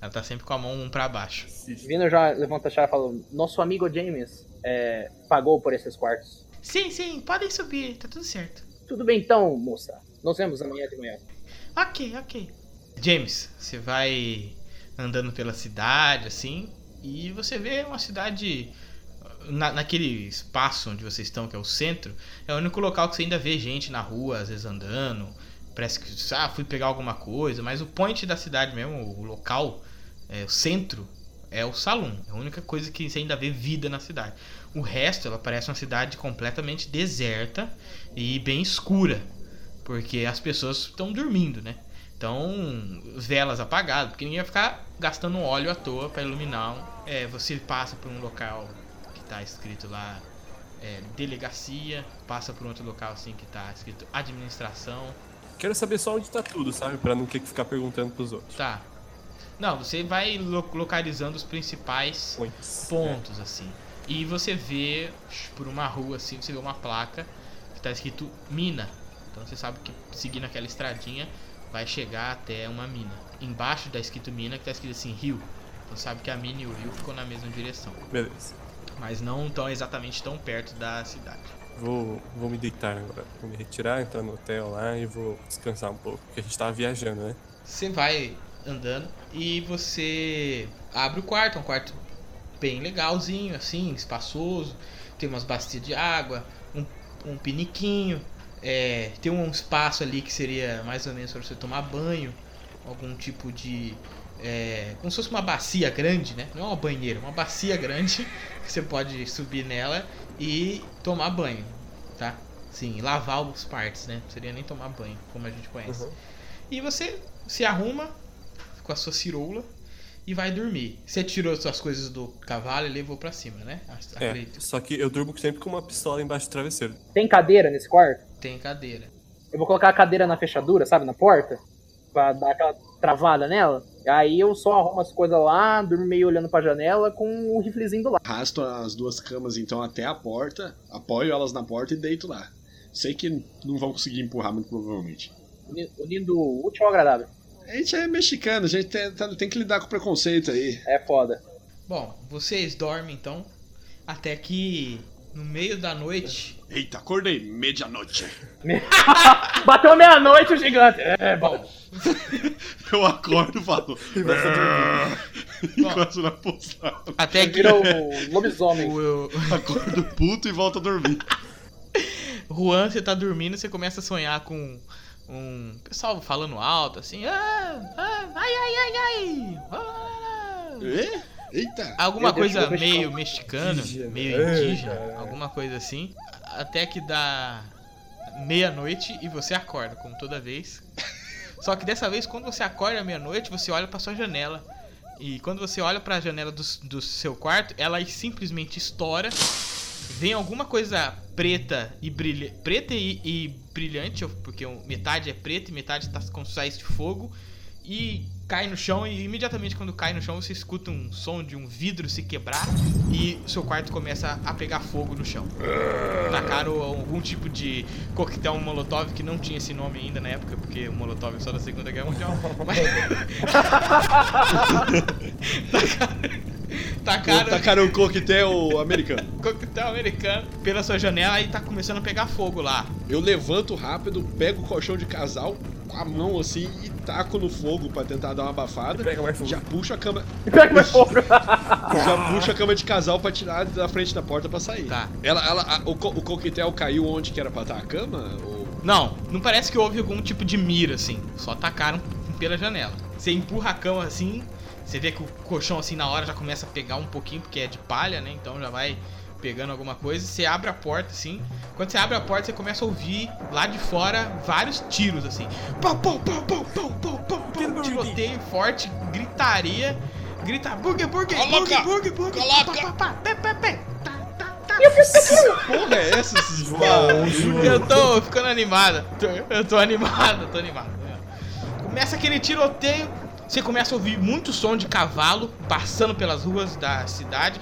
Ela tá sempre com a mão pra baixo. Vino já levanta a chave e fala: Nosso amigo James é, pagou por esses quartos. Sim, sim, podem subir, tá tudo certo. Tudo bem então, moça. Nos vemos amanhã de manhã. Ok, ok. James, você vai andando pela cidade, assim, e você vê uma cidade. Na, naquele espaço onde vocês estão, que é o centro, é o único local que você ainda vê gente na rua, às vezes andando. Parece que, ah, fui pegar alguma coisa, mas o point da cidade mesmo, o local, é, o centro, é o salão. É a única coisa que você ainda vê vida na cidade. O resto, ela parece uma cidade completamente deserta e bem escura, porque as pessoas estão dormindo, né? Então, velas apagadas, porque ninguém vai ficar gastando óleo à toa para iluminar. um- É, você passa por um local que tá escrito lá é, delegacia, passa por outro local assim que tá escrito administração. Quero saber só onde tá tudo, sabe? Pra não ter que ficar perguntando pros outros. Tá. Não, você vai lo- localizando os principais Points. pontos assim. E você vê por uma rua assim, você vê uma placa que tá escrito mina. Então você sabe que seguindo aquela estradinha vai chegar até uma mina. Embaixo tá escrito mina que tá escrito assim rio. Então sabe que a mina e o rio ficam na mesma direção, beleza. mas não tão exatamente tão perto da cidade. Vou, vou me deitar agora. Vou me retirar, entrar no hotel lá e vou descansar um pouco. Porque a gente tava viajando, né? Você vai andando e você abre o quarto, é um quarto bem legalzinho, assim, espaçoso. Tem umas bacias de água, um, um piniquinho, é, tem um espaço ali que seria mais ou menos para você tomar banho, algum tipo de. É, como se fosse uma bacia grande, né? Não é uma banheira, uma bacia grande que você pode subir nela e tomar banho, tá? Sim, lavar os partes, né? Não seria nem tomar banho, como a gente conhece. Uhum. E você se arruma com a sua ciroula e vai dormir. Você tirou suas coisas do cavalo e levou pra cima, né? É, Acredito. só que eu durmo sempre com uma pistola embaixo do travesseiro. Tem cadeira nesse quarto? Tem cadeira. Eu vou colocar a cadeira na fechadura, sabe, na porta, pra dar aquela travada nela. Aí eu só arrumo as coisas lá, durmo meio olhando pra janela com o riflezinho do lado. Arrasto as duas camas então até a porta, apoio elas na porta e deito lá. Sei que não vão conseguir empurrar muito provavelmente. Uni- Unindo o útil ao agradável. A gente é mexicano, a gente tem, tá- tem que lidar com preconceito aí. É foda. Bom, vocês dormem então até que no meio da noite. Eita, acordei, medianoite. Bateu meia-noite o gigante. É, bom. Eu acordo e falo. "Ah", Encosto na postada. Até que Vira o lobisomem. o, Acordo puto e volto a dormir. Juan, você tá dormindo, você começa a sonhar com um pessoal falando alto assim. Ah, ah, ai, ai, ai, ai. ah, É? Eita! Alguma coisa meio mexicano, Indígena. meio Ai, indígena, caralho. alguma coisa assim. Até que dá meia-noite e você acorda, como toda vez. Só que dessa vez, quando você acorda à meia-noite, você olha pra sua janela. E quando você olha pra janela do, do seu quarto, ela simplesmente estoura. Vem alguma coisa preta e brilhante. Preta e, e brilhante, porque metade é preta e metade tá com sais de fogo. E cai no chão e imediatamente quando cai no chão você escuta um som de um vidro se quebrar e o seu quarto começa a pegar fogo no chão. Tacaram algum tipo de coquetel molotov que não tinha esse nome ainda na época, porque o molotov é só da Segunda Guerra Mundial. Mas... Tacaram, Tacaram um coquetel americano. coquetel americano pela sua janela e tá começando a pegar fogo lá. Eu levanto rápido, pego o colchão de casal com a mão assim e taco no fogo pra tentar dar uma abafada. Pega mais fogo. Já puxo a cama, Pega mais fogo. já puxo a cama de casal pra tirar da frente da porta pra sair. Tá. Ela, ela, a- o, co- o coquetel caiu onde que era pra estar a cama? Ou... Não, não parece que houve algum tipo de mira, assim. Só tacaram pela janela. Você empurra a cama assim, você vê que o colchão assim na hora já começa a pegar um pouquinho, porque é de palha, né? Então já vai pegando alguma coisa. Você abre a porta assim. Quando você abre a porta, você começa a ouvir lá de fora vários tiros assim. Pau, pau, pau, pau, pau, pau, pau, pau. Tiroteio forte, gritaria. Grita bug, bug, Coloca! bug, bug. Coloca! Porra, é essa? Eu tô ficando animado. Tô- Eu tô animado, tô animado. Começa aquele tiroteio. Você começa a ouvir muito som de cavalo passando pelas ruas da cidade.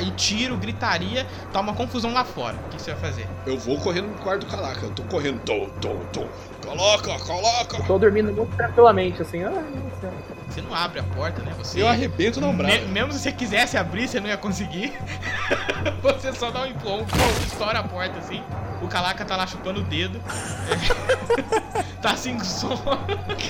E tiro, gritaria. Tá uma confusão lá fora. O que você vai fazer? Eu vou correndo no quarto do calaca. Eu tô correndo. Tô, tô, tô. Coloca, coloca. Tô dormindo muito tranquilamente, assim. Céu. Você não abre a porta, né? Você. Eu arrebento na Me- umbrada. mesmo se você quisesse abrir, você não ia conseguir. você só dá um empurrão, estoura a porta assim. O Calaca tá lá chupando o dedo. É. tá sem som.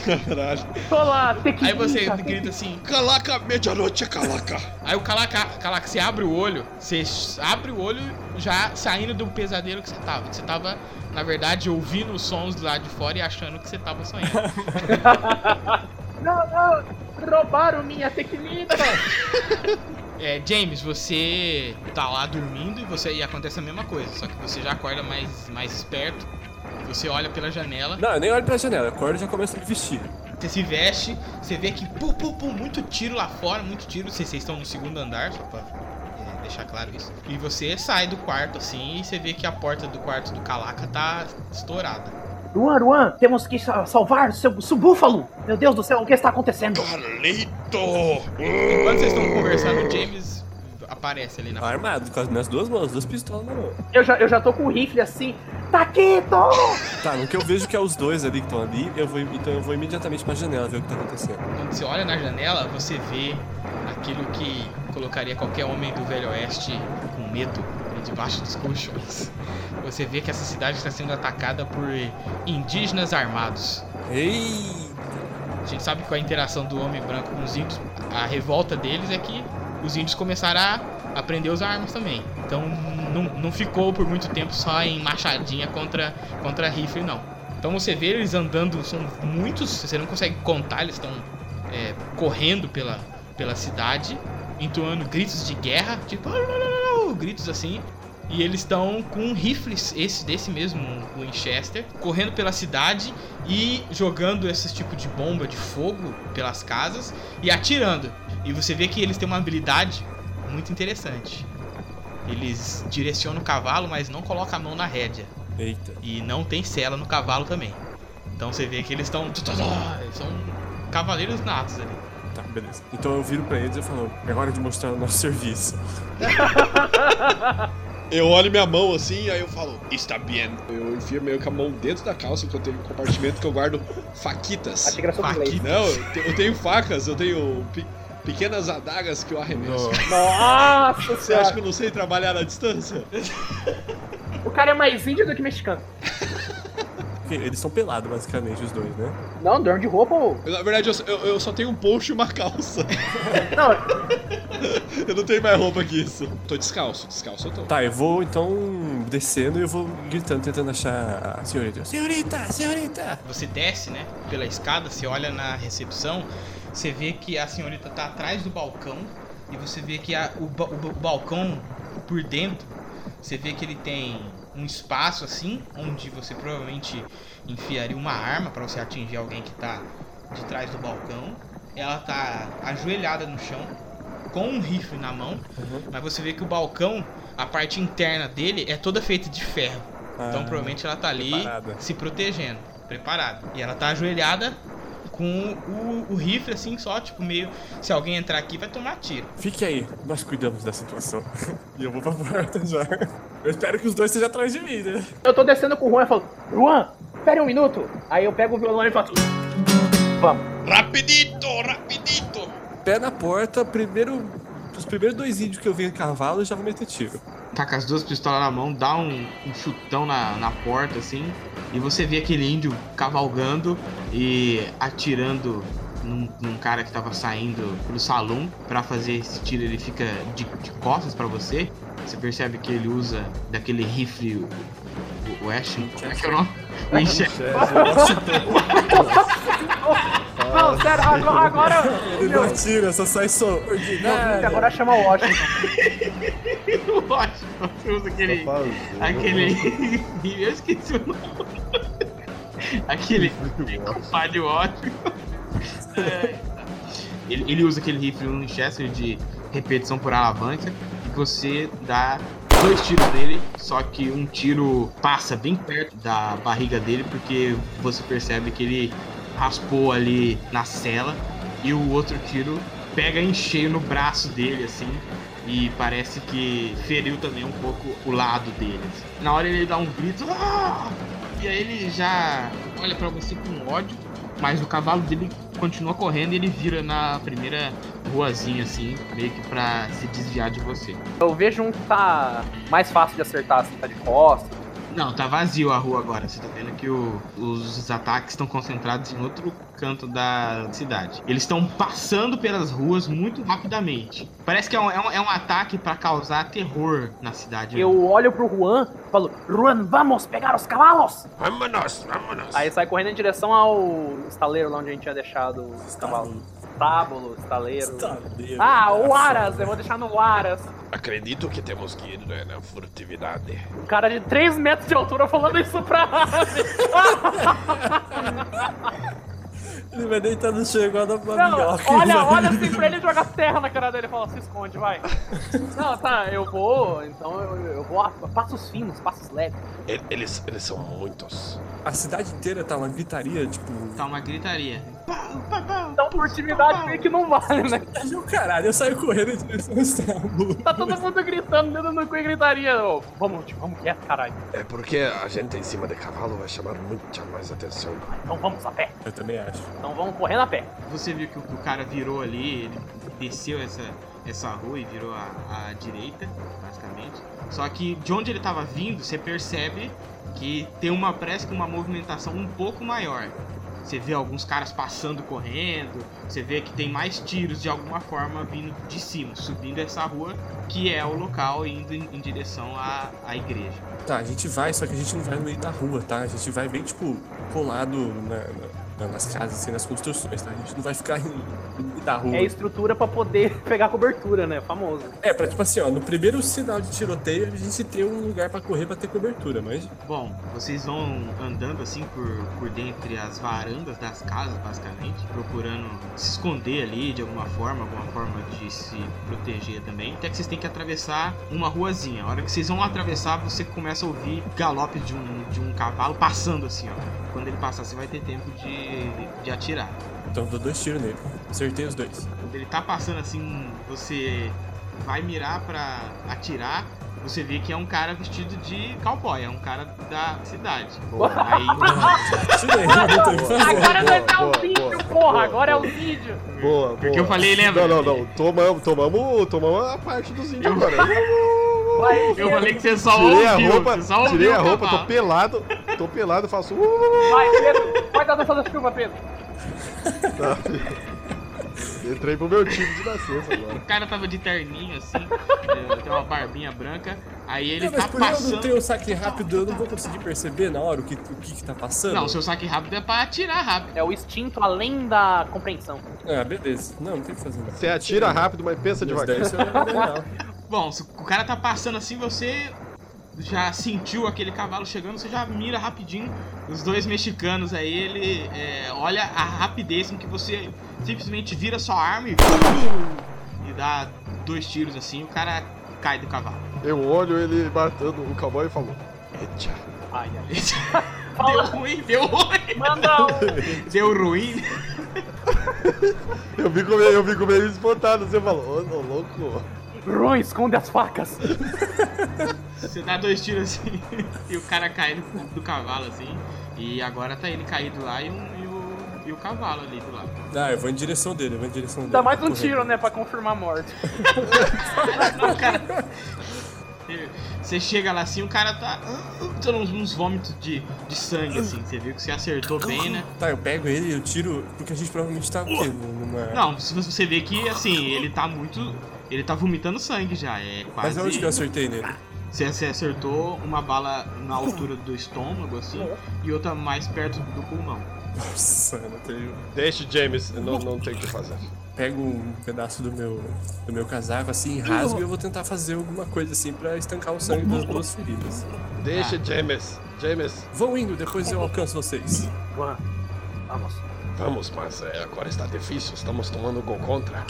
Caralho. Tô lá, tequila. Aí você grita assim. Calaca, medianoite é calaca. Aí o Calaca, Calaca, você abre o olho. Você abre o olho já saindo do pesadelo que você tava. Que você tava, na verdade, ouvindo os sons lá de fora e achando que você tava sonhando. Não, não. Roubaram minha tequilita. É, James, você tá lá dormindo e você e acontece a mesma coisa, só que você já acorda mais, mais esperto. Você olha pela janela, Não, eu nem olho pra janela. Eu acordo e já começo a me vestir. você se veste, você vê que pum, pum, pum, muito tiro lá fora, muito tiro. Vocês, vocês estão no segundo andar, só pra deixar claro isso. E você sai do quarto assim e você vê que a porta do quarto do Calaca tá estourada. Luan, Luan, temos que sa- salvar seu, seu búfalo. Meu Deus do céu, o que está acontecendo? Carlito! Enquanto vocês estão conversando, o James aparece ali na frente. Armado, com as minhas duas mãos, duas pistolas na mão. Eu já, eu já tô com o rifle assim. Taquito! Tá, no que eu vejo que é os dois ali que estão ali, eu vou, então eu vou imediatamente pra janela ver o que tá acontecendo. Quando você olha na janela, você vê aquilo que colocaria qualquer homem do Velho Oeste com medo debaixo dos colchões. Você vê que essa cidade está sendo atacada por indígenas armados. Ei! A gente sabe que com a interação do homem branco com os índios, a revolta deles é que os índios começaram a aprender as armas também. Então não, não ficou por muito tempo só em machadinha contra, contra rifle, não. Então você vê eles andando, são muitos, você não consegue contar, eles estão é, correndo pela, pela cidade, entoando gritos de guerra, tipo, gritos assim. E eles estão com rifles, esse desse mesmo Winchester, correndo pela cidade e jogando esse tipo de bomba de fogo pelas casas e atirando. E você vê que eles têm uma habilidade muito interessante. Eles direcionam o cavalo, mas não colocam a mão na rédea. Eita. E não tem sela no cavalo também. Então você vê que eles estão. Eles são cavaleiros natos ali. Tá, beleza. Então eu viro pra eles e falo, é hora de mostrar o nosso serviço. Eu olho minha mão assim, aí eu falo, está bem. Eu enfio meio que a mão dentro da calça, que eu tenho um compartimento que eu guardo faquitas. Achei que era sobre inglês. Não, eu te- eu tenho facas, eu tenho pe- pequenas adagas que eu arremesso. Nossa Você acha que eu não sei trabalhar à distância? O cara é mais índio do que mexicano. Porque eles são pelados, basicamente, os dois, né? Não, dorme de roupa ou. Eu, na verdade, eu, só- eu- eu só tenho um poncho e uma calça. Não, Eu não tenho mais roupa que isso. Tô descalço, descalço eu tô. Tá, eu vou então descendo e eu vou gritando, tentando achar a senhorita. Senhorita, senhorita! Você desce, né, pela escada, você olha na recepção, você vê que a senhorita tá atrás do balcão e você vê que a- o, ba- o o balcão por dentro, você vê que ele tem um espaço assim, onde você provavelmente enfiaria uma arma para você atingir alguém que tá de trás do balcão. Ela tá ajoelhada no chão, com um rifle na mão, mas você vê que o balcão, a parte interna dele é toda feita de ferro. Então Ah, provavelmente ela tá ali preparada. se protegendo, preparada. E ela tá ajoelhada com o, o rifle assim, só tipo meio. Se alguém entrar aqui, vai tomar tiro. Fique aí, nós cuidamos da situação. e eu vou pra porta já. Eu espero que os dois estejam atrás de mim, né? Eu tô descendo com o Juan e falo, Juan, espere um minuto. Aí eu pego o violão e falo, vamos. Rapidito, rapidito! Pé na porta, primeiro. Os primeiros dois índios que eu vi em cavalo, eu já vou meter tiro. Tá com as duas pistolas na mão, dá um, um chutão na, na porta assim. E você vê aquele índio cavalgando e atirando num, num cara que tava saindo pelo salão pra fazer esse tiro. Ele fica de, de costas pra você. Você percebe que ele usa daquele rifle. O, o, o Ash, como é que é o nome? O Winchester. Não, sério, agora, agora, Ele não atira, só sai som ordinário. agora chama o Washington. Washington, você usa aquele. Aquele. Eu esqueci o nome. Aquele. Compadre ótimo. Ele, ele usa aquele rifle Winchester de repetição por alavanca e você dá dois tiros nele, só que um tiro passa bem perto da barriga dele porque você percebe que ele raspou ali na cela e o outro tiro pega em cheio no braço dele assim e parece que feriu também um pouco o lado dele. assim. Na hora ele dá um grito, "Ah!" e aí ele já olha pra você com ódio, mas o cavalo dele continua correndo e ele vira na primeira ruazinha assim, meio que pra se desviar de você. Eu vejo um que tá mais fácil de acertar, assim, tá de costas. Não, tá vazio a rua agora. Você tá vendo que o- os ataques estão concentrados em outro canto da cidade. Eles estão passando pelas ruas muito rapidamente. Parece que é um, é um- é um ataque pra causar terror na cidade. Eu olho pro Juan e falo, Juan, vamos pegar os cavalos! Vámonos, vámonos! Aí sai correndo em direção ao estaleiro lá onde a gente tinha deixado os cavalos. Estábulo, estaleiro. Ah, o Aras, eu vou deixar no Aras. Acredito que temos que ir né, na furtividade. Um cara de 3 metros de altura falando isso pra ave. Ele vai deitar no chão igual da minhoca. olha, vai- olha assim pra ele e joga terra na cara dele e fala, se esconde, vai. Não, tá, eu vou, então eu, eu vou a passos finos, passos leves. Eles, eles são muitos. A cidade inteira tá uma gritaria, tipo. Tá uma gritaria. Então furtividade meio que não vale, né? O caralho, eu saio correndo em direção ao estábulo. Tá todo mundo gritando, dentro do cu e gritaria. Ô, vamos, tio, vamos quieto, caralho. É porque a gente em cima de cavalo vai chamar muita mais atenção. Então vamos a pé. Eu também acho. Então vamos correndo a pé. Você viu que o, que o cara virou ali, ele desceu essa, essa rua e virou a, a direita, basicamente. Só que de onde ele tava vindo, você percebe que tem uma parece que uma movimentação um pouco maior. Você vê alguns caras passando correndo, você vê que tem mais tiros de alguma forma vindo de cima, subindo essa rua, que é o local indo em, em direção à, à igreja. Tá, a gente vai, só que a gente não vai no meio da rua, tá? A gente vai bem, tipo, colado na- na- nas casas, assim, nas construções, tá? A gente não vai ficar em- da rua. É estrutura pra poder pegar cobertura, né? Famoso. É, pra tipo assim, ó, no primeiro sinal de tiroteio a gente tem um lugar pra correr pra ter cobertura, mas. Bom, vocês vão andando assim por, por dentre as varandas das casas, basicamente, procurando se esconder ali de alguma forma, alguma forma de se proteger também. Até que vocês têm que atravessar uma ruazinha. A hora que vocês vão atravessar, você começa a ouvir galopes de um, de um cavalo passando assim, ó. Quando ele passar, você vai ter tempo de, de atirar. Então eu dou dois tiros nele. Acertei os dois. Quando ele tá passando assim, você vai mirar pra atirar. Você vê que é um cara vestido de cowboy, é um cara da cidade. Aí Tirei, não tem o. Agora vídeo, porra! Agora é o vídeo! Boa, Porque boa. eu falei, lembra? Não, não, não. Tomamos, tomamos, tomamos a parte dos índios agora. Vai, Eu falei que você só Tirei a ouviu, roupa, você só ouviu tirei a o roupa, tô pelado, tô pelado, faço. uh, vai, Pedro! Vai dar dança da chuva, Pedro! Entrei pro meu time de nascença agora. O cara tava de terninho assim, tem uma barbinha branca. Aí ele Não, mas tá por eu não passando. ter o saque rápido, eu não vou conseguir perceber na hora o que, o que, que tá passando. Não, seu saque rápido é pra atirar rápido. É o instinto além da compreensão. Ah, beleza. Não, não tem o que fazer. Você atira rápido, mas pensa devagar. 10 isso lembro, não. Bom, se o cara tá passando assim, você já sentiu aquele cavalo chegando, você já mira rapidinho. Os dois mexicanos aí, ele é, olha a rapidez com que você simplesmente vira sua arma e, e dá dois tiros assim, o cara cai do cavalo. Eu olho ele matando o cowboy e falo: Echa. Ai, ai. Deu ruim, deu ruim, Manda um. deu ruim. Eu fico meio, eu fico meio espantado. Você fala: Ô, ô, louco. Ron, esconde as facas. Você dá dois tiros assim e o cara cai do, do cavalo assim. E agora tá ele caído lá e, um- e o, e o cavalo ali do lado. Ah, eu vou em direção dele, eu vou em direção dele. Dá mais um Correndo. tiro, né, pra confirmar a morte. Não, cara. Você chega lá assim, o cara tá dando uns, uns vômitos de, de sangue, assim. Você viu que você acertou bem, né? Tá, eu pego ele e eu tiro, porque a gente provavelmente tá o quê? Numa... Não, se você vê que, assim, ele tá muito. Ele tá vomitando sangue já. É quase. Mas onde que eu acertei nele? Você, você acertou uma bala na altura do estômago, assim, e outra mais perto do pulmão. Nossa, eu não tenho... Deixe, James, não, não tem o que fazer. Pego um pedaço do meu, do meu casaco, assim, rasgo e eu vou tentar fazer alguma coisa assim pra estancar o sangue das duas feridas. Deixa, James. James, Vão indo, depois eu alcanço vocês. Vamos. Vamos, mas é, agora está difícil. Estamos tomando gol contra.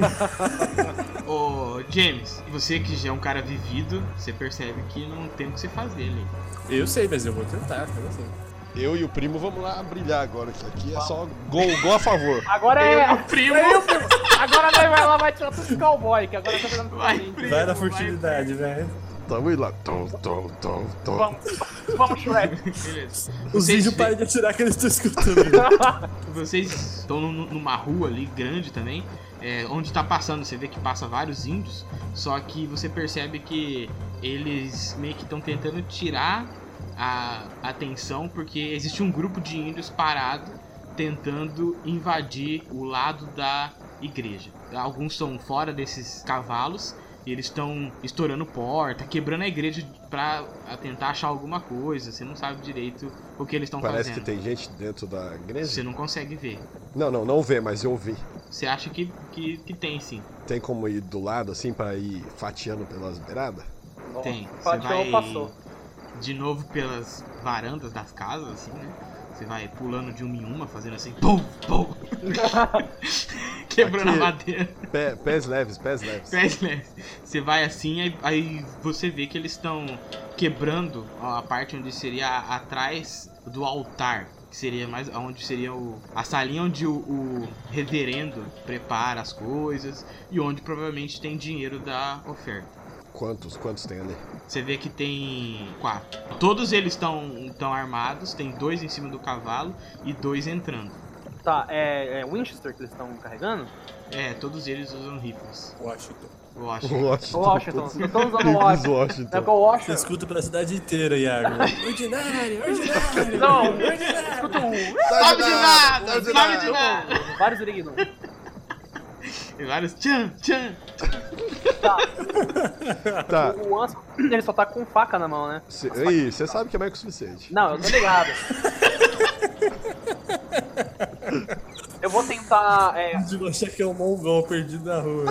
Ô, James, você que já é um cara vivido, você percebe que não tem o que você fazer ali. Eu sei, mas eu vou tentar, cara. Assim. Eu e o primo vamos lá brilhar agora. Isso aqui é só gol, gol a favor. Agora é. primo. Eu, primo. Agora nós vai lá, vai tirar tudo os cowboy, que agora tá mim. primo. Vai na vai, furtividade, velho. Tamo indo lá. Tom, tom, tom, tom. Vamos, vamos, Shrek. Beleza. Os Vocês vídeos param de atirar que eles estão escutando. Vocês estão num- numa rua ali grande também, é, onde tá passando, você vê que passa vários índios, só que você percebe que eles meio que estão tentando tirar a atenção porque existe um grupo de índios parado tentando invadir o lado da igreja. Alguns estão fora desses cavalos e eles estão estourando porta, quebrando a igreja pra tentar achar alguma coisa. Você não sabe direito o que eles estão Parece fazendo. que tem gente dentro da Você igreja. não consegue ver. Não, não, não vê, mas eu vi. Você acha que, que, que tem sim. Tem como ir do lado assim pra ir fatiando pelas beiradas? Tem. Você vai passou. de novo pelas varandas das casas, assim, né? Você vai pulando de uma em uma, fazendo assim, pum, pum. Quebrando Aqui. a madeira. Pé- pés leves, pés leves. Pés leves. Você vai assim, aí, aí você vê que eles estão quebrando a parte onde seria atrás do altar. Que seria mais onde seria o, a salinha onde o, o reverendo prepara as coisas e onde provavelmente tem dinheiro da oferta. Quantos, quantos tem ali? Você vê que tem quatro. Todos eles estão tão armados, tem dois em cima do cavalo e dois entrando. Tá, é, é Winchester que eles estão carregando? É, todos eles usam rifles. Washington. Washington. Washington. Eu tô usando Washington. É Washington. que o Você Washington. escuta pela cidade inteira, Iago. ordinário, ordinário. Não, escuta um. Sabe de nada, sabe de nada. Vários irignos. E vários tchan, tchan. Tá. O Anson, ele só tá com faca na mão, né? Cê, aí, você sabe que é mais que o suficiente. Não, eu tô ligado. Eu vou tentar. é, De achar que é um mongol perdido na rua.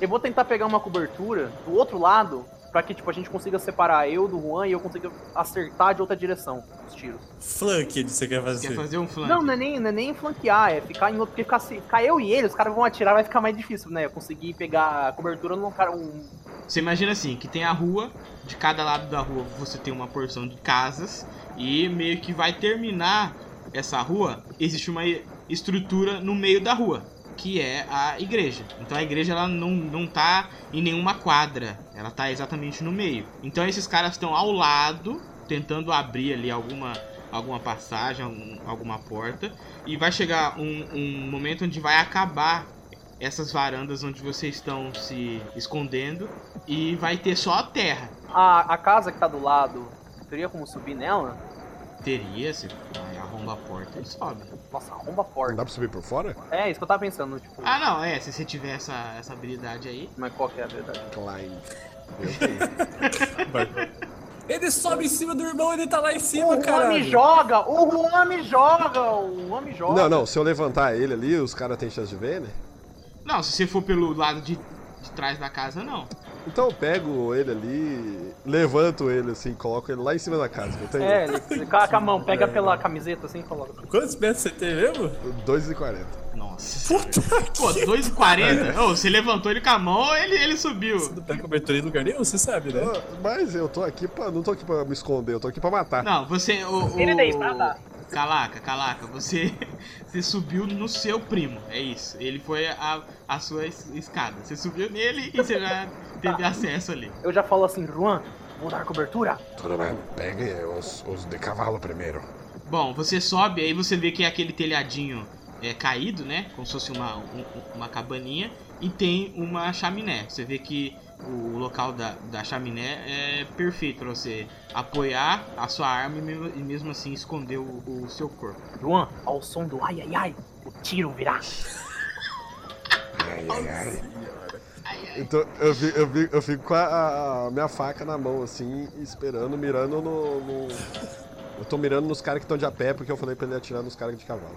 eu vou tentar pegar uma cobertura do outro lado pra que tipo, a gente consiga separar eu do Juan e eu consiga acertar de outra direção os tiros. Flank você quer fazer. Quer fazer um flank? Não, não é, nem, não é nem flanquear, é ficar em outro. Porque ficar, se- ficar eu e ele, os caras vão atirar, vai ficar mais difícil, né? Eu conseguir pegar a cobertura num cara. Um... Você imagina assim, que tem a rua, de cada lado da rua você tem uma porção de casas e meio que vai terminar essa rua, existe uma estrutura no meio da rua, que é a igreja. Então a igreja ela não, não tá em nenhuma quadra, ela tá exatamente no meio. Então esses caras estão ao lado, tentando abrir ali alguma alguma passagem, algum- alguma porta, e vai chegar um, um momento onde vai acabar essas varandas onde vocês estão se escondendo e vai ter só a terra. A, a casa que tá do lado, teria como subir nela? Teria, se arromba a porta e sobe. Nossa, arromba a Não porta. dá pra subir por fora? É, isso que eu tava pensando, tipo, Ah, não, é, se você tiver essa, essa habilidade aí. mas qual que é a verdade? Climb. Ele sobe em cima do irmão, ele tá lá em cima, O cara. me joga! O me joga! O me joga! Não, não, se eu levantar ele ali, os caras têm chance de ver, né? Não, se você for pelo lado de, de trás da casa, não. Então eu pego ele ali, levanto ele assim, coloco ele lá em cima da casa. que Eu tenho É, ele, com a mão, pega pela camiseta assim e coloca. Quantos metros você tem mesmo? 2,40. Nossa. Pô, 2,40? Ô, você levantou ele com a mão, ele, ele subiu. Você não pega cobertura em lugar nenhum, você sabe, né? Mas eu tô aqui pra. Não tô aqui pra me esconder, eu tô aqui pra matar. Não, você. O, o, Ele tem espada. Calaca, calaca, você, você subiu no seu primo, é isso. Ele foi a, a sua es- escada. Você subiu nele e você já teve acesso ali. Eu já falo assim, Juan, vou dar cobertura? Tudo bem, pegue os, os de cavalo primeiro. Bom, você sobe, aí você vê que é aquele telhadinho é, caído, né? Como se fosse uma, um- uma cabaninha. E tem uma chaminé. Você vê que o local da, da chaminé é perfeito pra você apoiar a sua arma e mesmo, e mesmo assim esconder o, o seu corpo. Juan, ao som do ai ai ai, o tiro virá. Ai, ai, ai. Então eu fico, eu fico, eu fico com a, a minha faca na mão, assim, esperando, mirando no. no- Eu tô mirando nos caras que estão de a pé, porque eu falei pra ele atirar nos caras de cavalo.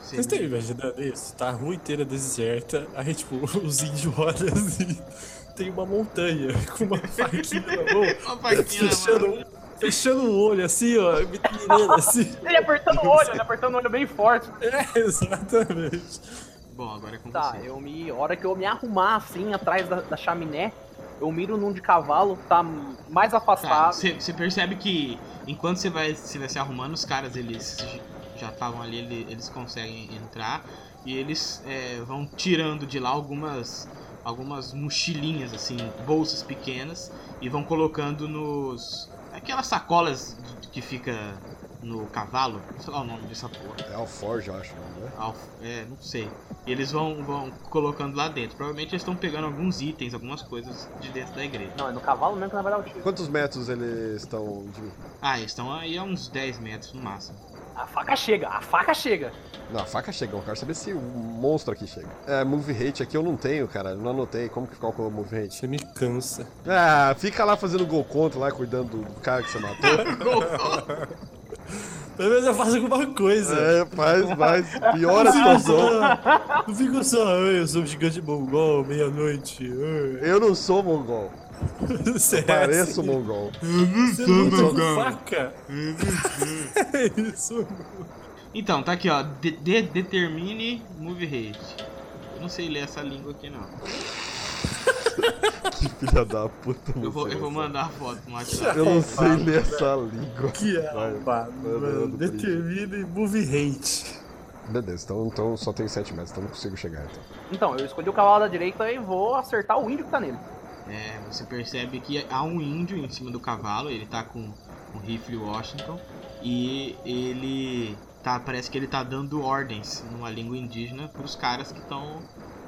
Você Vocês estão imaginando isso? Tá a rua inteira deserta, aí tipo, os índios olham assim, tem uma montanha com uma faquinha na mão, Uma faquinha na fechando, mão. fechando o olho assim, ó, me mirando assim. Ele apertando o olho, ele apertando o olho bem forte. É, exatamente. Bom, agora é com Tá, você. eu me. A hora que eu me arrumar assim, atrás da, da chaminé, eu miro num de cavalo, tá mais Tá, afastado. você, percebe que enquanto você vai, vai se arrumando, os caras eles já estavam ali, ele- eles conseguem entrar e eles é, vão tirando de lá algumas algumas mochilinhas assim, bolsas pequenas e vão colocando nos aquelas sacolas que fica no cavalo, sei lá o nome dessa porra. É Alforge, eu acho, né? Alf, é, não sei. E eles vão, vão colocando lá dentro. Provavelmente eles estão pegando alguns itens, algumas coisas de dentro da igreja. Não, é no cavalo mesmo que vai dar o tiro. Quantos metros eles estão de. Ah, eles estão aí a uns 10 metros no máximo. A faca chega, a faca chega. Não, a faca chega, eu quero saber se o monstro aqui chega. É, move rate aqui eu não tenho, cara. Eu não anotei. Como que calcula o move rate? Você me cansa. Ah, fica lá fazendo gol contra lá, cuidando do cara que você matou. Pelo menos eu faço alguma coisa. é, faz, faz. Piora a situação. Não fica só, "Ai, eu sou um gigante mongol, meia-noite. ai." Eu não sou mongol. Você é Pareço assim. mongol. Você não usa faca? É isso. Então, tá aqui, ó. De- de- determine move rate. Eu não sei ler essa língua aqui, não. Que filha da puta. Eu vou, eu vou essa. mandar a foto no WhatsApp. Eu não sei ler essa língua. Que Vai, arrombado, manda, mano. manda, Determine move rate. Beleza, então, então só tem 7 metros, então não consigo chegar. Então. Então, eu escolhi o cavalo da direita e vou acertar o índio que tá nele. É, você percebe que há um índio em cima do cavalo, ele tá com um rifle Washington e ele tá, parece que ele tá dando ordens numa língua indígena pros caras que estão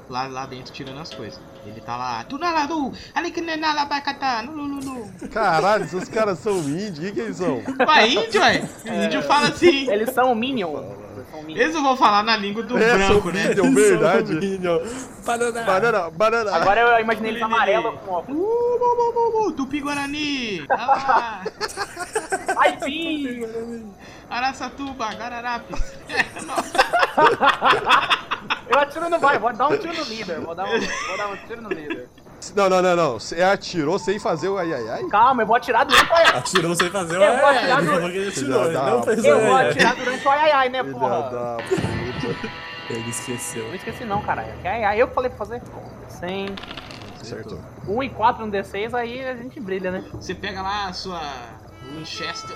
lá, lá dentro tirando as coisas. Ele tá lá, "Tunaladu, alikinenalabakata, nulululu." Caralho, esses caras são índios, o que, que eles são? Vai, índio, ué. Índio fala assim. Eles são Minion. Eles não vão falar na língua do É, branco, né? Minion, verdade. Minion. Banana. Banana, banana. Agora eu imaginei eles amarelo com óculos. Uh, bu, bu, bu, Tupi Guarani, ah, Ai, sim! Araçatuba, Guararapes. Eu atiro no vai, vou dar um tiro no líder. Vou dar um, vou dar um tiro no líder. Não, não, não, não. Você atirou sem fazer o ai ai ai? Calma, eu vou atirar durante o ai ai. Atirou sem fazer Eu vou ai, ai, Eu vou atirar durante o ai ai ai, né, Filha porra? da puta. Ele esqueceu. Não esqueci não, caralho. Que ai ai, eu que falei pra fazer. 100, Acertou. 1 e 4 no D6, aí a gente brilha, né? Você pega lá a sua Winchester,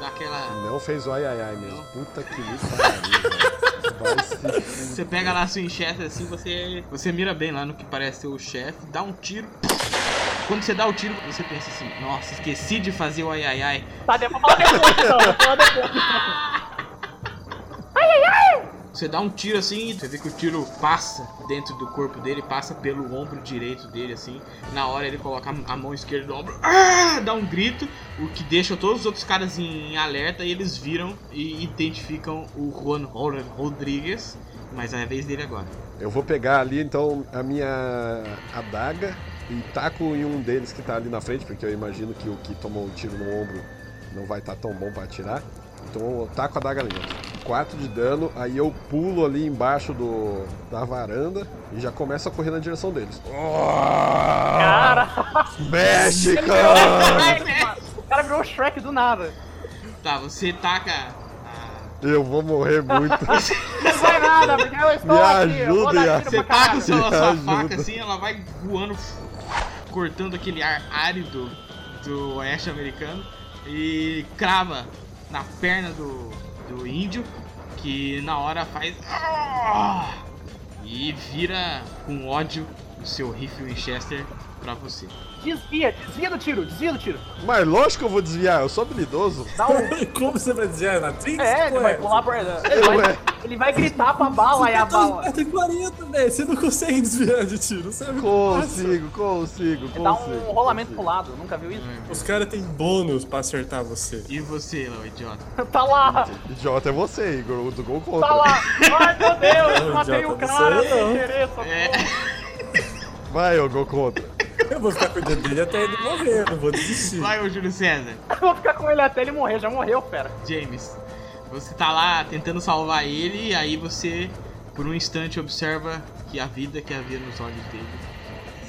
daquela. Não fez o ai ai ai mesmo. Puta que me pariu, Você pega lá sua Winchester assim, você. Você mira bem lá no que parece ser o chefe, dá um tiro. Quando você dá o tiro, você pensa assim, nossa, esqueci de fazer o ai ai ai. Tá, depois fala depois então. Fala depois. Você dá um tiro assim, você vê que o tiro passa dentro do corpo dele, passa pelo ombro direito dele, assim. Na hora ele coloca a mão esquerda no ombro, ah! dá um grito, o que deixa todos os outros caras em alerta e eles viram e identificam o Juan Rodrigues. Mas é a vez dele agora. Eu vou pegar ali então a minha adaga e taco em um deles que tá ali na frente, porque eu imagino que o que tomou um tiro no ombro não vai estar tá tão bom para atirar. Então eu taco a adaga ali. 4 de dano, aí eu pulo ali embaixo do, da varanda e já começo a correr na direção deles. Cara! México! o cara virou o Shrek do nada. Tá, você taca eu vou morrer muito. Não vai nada, porque eu estou Me aqui. ajuda, Você taca a sua, sua faca assim, ela vai voando, cortando aquele ar árido do oeste americano e crava na perna do, do índio, que na hora faz. E vira com ódio o seu rifle Winchester pra você. Desvia, desvia do tiro, desvia do tiro. Mas lógico que eu vou desviar, eu sou habilidoso. Um... Como você vai desviar na Trix? É, ele vai pular por. Ele vai, ele vai gritar pra bala você e a tá bala. Tem 40, velho. Você não consegue desviar de tiro, sabe? Consigo, consigo, consigo. Dá um rolamento pro lado, nunca viu isso? Os caras têm bônus pra acertar você. E você, idiota? tá lá! Idiota é você, Igor, o do gol contra. Tá lá! Ai meu Deus, matei o cara sem querer, é. Vai, ô gol contra. Eu vou ficar cuidando dele até ele morrer, não vou desistir. Vai, ô Júlio César. Eu vou ficar com ele até ele morrer, já morreu, fera. James, você tá lá tentando salvar ele, e aí você, por um instante, observa que a vida que havia nos olhos dele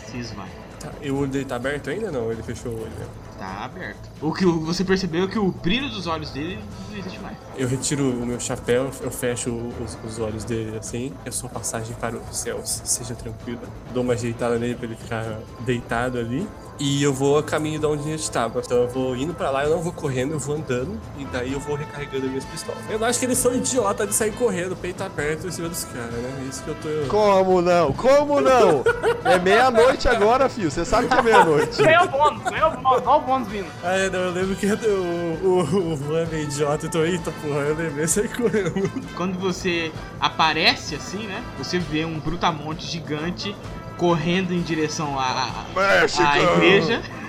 se esvai. Tá, e o olho dele tá aberto ainda não? Ele fechou o olho, né? Tá aberto. O que você percebeu é que o brilho dos olhos dele não existe mais. Eu retiro o meu chapéu, eu fecho os, os olhos dele assim, eu sou passagem para os céus, seja tranquila. Dou uma ajeitada nele para ele ficar deitado ali. E eu vou a caminho de onde a gente estava. Então eu vou indo para lá, eu não vou correndo, eu vou andando. E daí eu vou recarregando minhas pistolas. Eu acho que eles são idiota de sair correndo, peito aberto em cima dos caras, né? É isso que eu tô. Como não? Como não? É meia-noite agora, filho. Você sabe que é meia-noite. Ganhou bônus, ganhou bônus, olha o bônus vindo. Ah, é, não, eu lembro que o, o, o Juan é idiota, então, eita porra, eu lembrei sair correndo. Quando você aparece assim, né? Você vê um brutamonte gigante correndo em direção à, à igreja.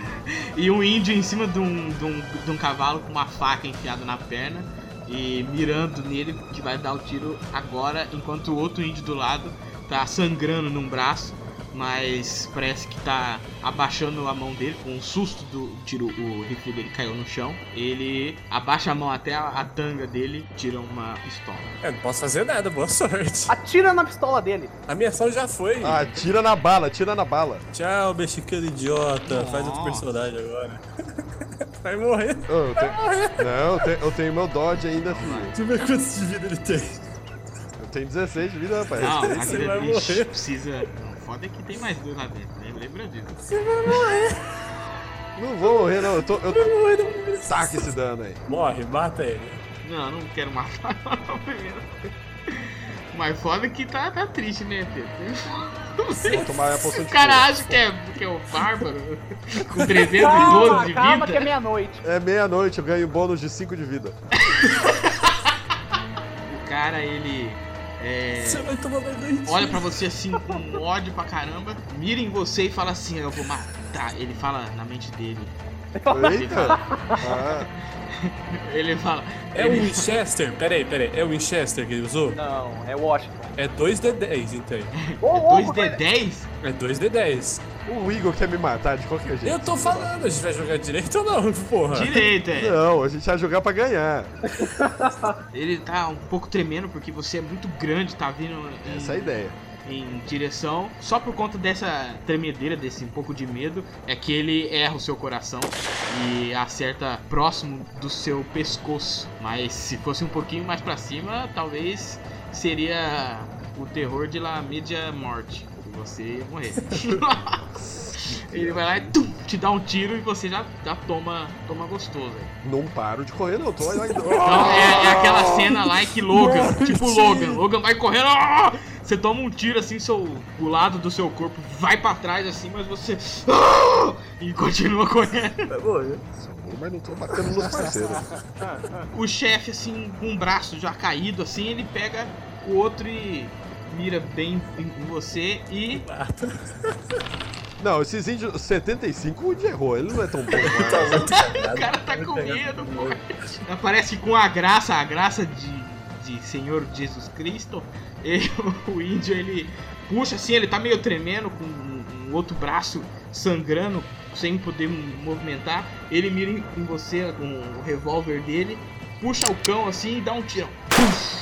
E um índio em cima de um, de, um, de um cavalo com uma faca enfiada na perna e mirando nele que vai dar o tiro agora, enquanto o outro índio do lado tá sangrando num braço mas parece que tá abaixando a mão dele com um susto do tiro, o rifle dele caiu no chão. Ele abaixa a mão até a, a tanga dele, tira uma pistola. Eu não posso fazer nada, boa sorte. Atira na pistola dele. A minha ação já foi. Atira na bala, atira na bala. Tchau, mexicano idiota. Faz outro personagem agora. Vai morrer. Oh, eu tenho... morrer. Não, eu tenho, eu tenho meu Dodge ainda, filho. Deixa eu ver quantos de vida ele tem. Eu tenho 16 de vida, rapaz. Não, aquele vai morrer. precisa foda é que tem mais dois lá dentro, né? Lembra disso. Você vai morrer. Não vou morrer, não. Eu tô. Eu. Não morrer, não. Saca esse dano aí. Morre, mata ele. Não, não quero matar primeiro. Mas foda é que tá, tá triste, né, Pedro? Não sei. Vou tomar a poção de O cara acha que é, que é o bárbaro com 312 calma, de vida. Calma que é meia-noite. É meia-noite, eu ganho bônus de 5 de vida. o cara, ele é... Você vai tomar mais Olha pra você assim, com ódio pra caramba, mira em você e fala assim, eu vou matar. Ele fala na mente dele. Ele fala. Ah. ele fala. É o Winchester? Peraí, peraí. É o Winchester que ele usou? Não, é o Washington. É 2D10, então. É 2D10? É 2D10. O Igor quer me matar de qualquer jeito. Eu tô falando, a gente vai jogar direito ou não, porra? Direito, é. Não, a gente vai jogar pra ganhar. Ele tá um pouco tremendo porque você é muito grande, tá vindo. Em... Essa é a ideia em direção, só por conta dessa tremedeira, desse um pouco de medo, é que ele erra o seu coração e acerta próximo do seu pescoço. Mas se fosse um pouquinho mais para cima, talvez seria o terror de La Media Morte você ia morrer. Ele vai lá e tum, te dá um tiro e você já, já toma, toma gostoso. Não paro de correr, não. Tô Então é, é, aquela cena lá em que Logan, tipo Logan, Logan vai correndo, ah! você toma um tiro assim, seu, o lado do seu corpo vai para trás assim, mas você. Ah! E continua correndo. Vai morrer. Mas não tô batendo nos parceiros. O chefe, assim, com um braço já caído, assim, ele pega o outro e mira bem em você e Não, esses índios 75 o Woody errou, ele não é tão bom. Tá quanto- muito cagado. o cara tá com medo, pô. Aparece com a graça, a graça de, de Senhor Jesus Cristo. E o índio ele puxa assim, ele tá meio tremendo com um, um outro braço sangrando, sem poder movimentar. Ele mira em, em você com o revólver dele, puxa o cão assim e dá um tiro. Puf!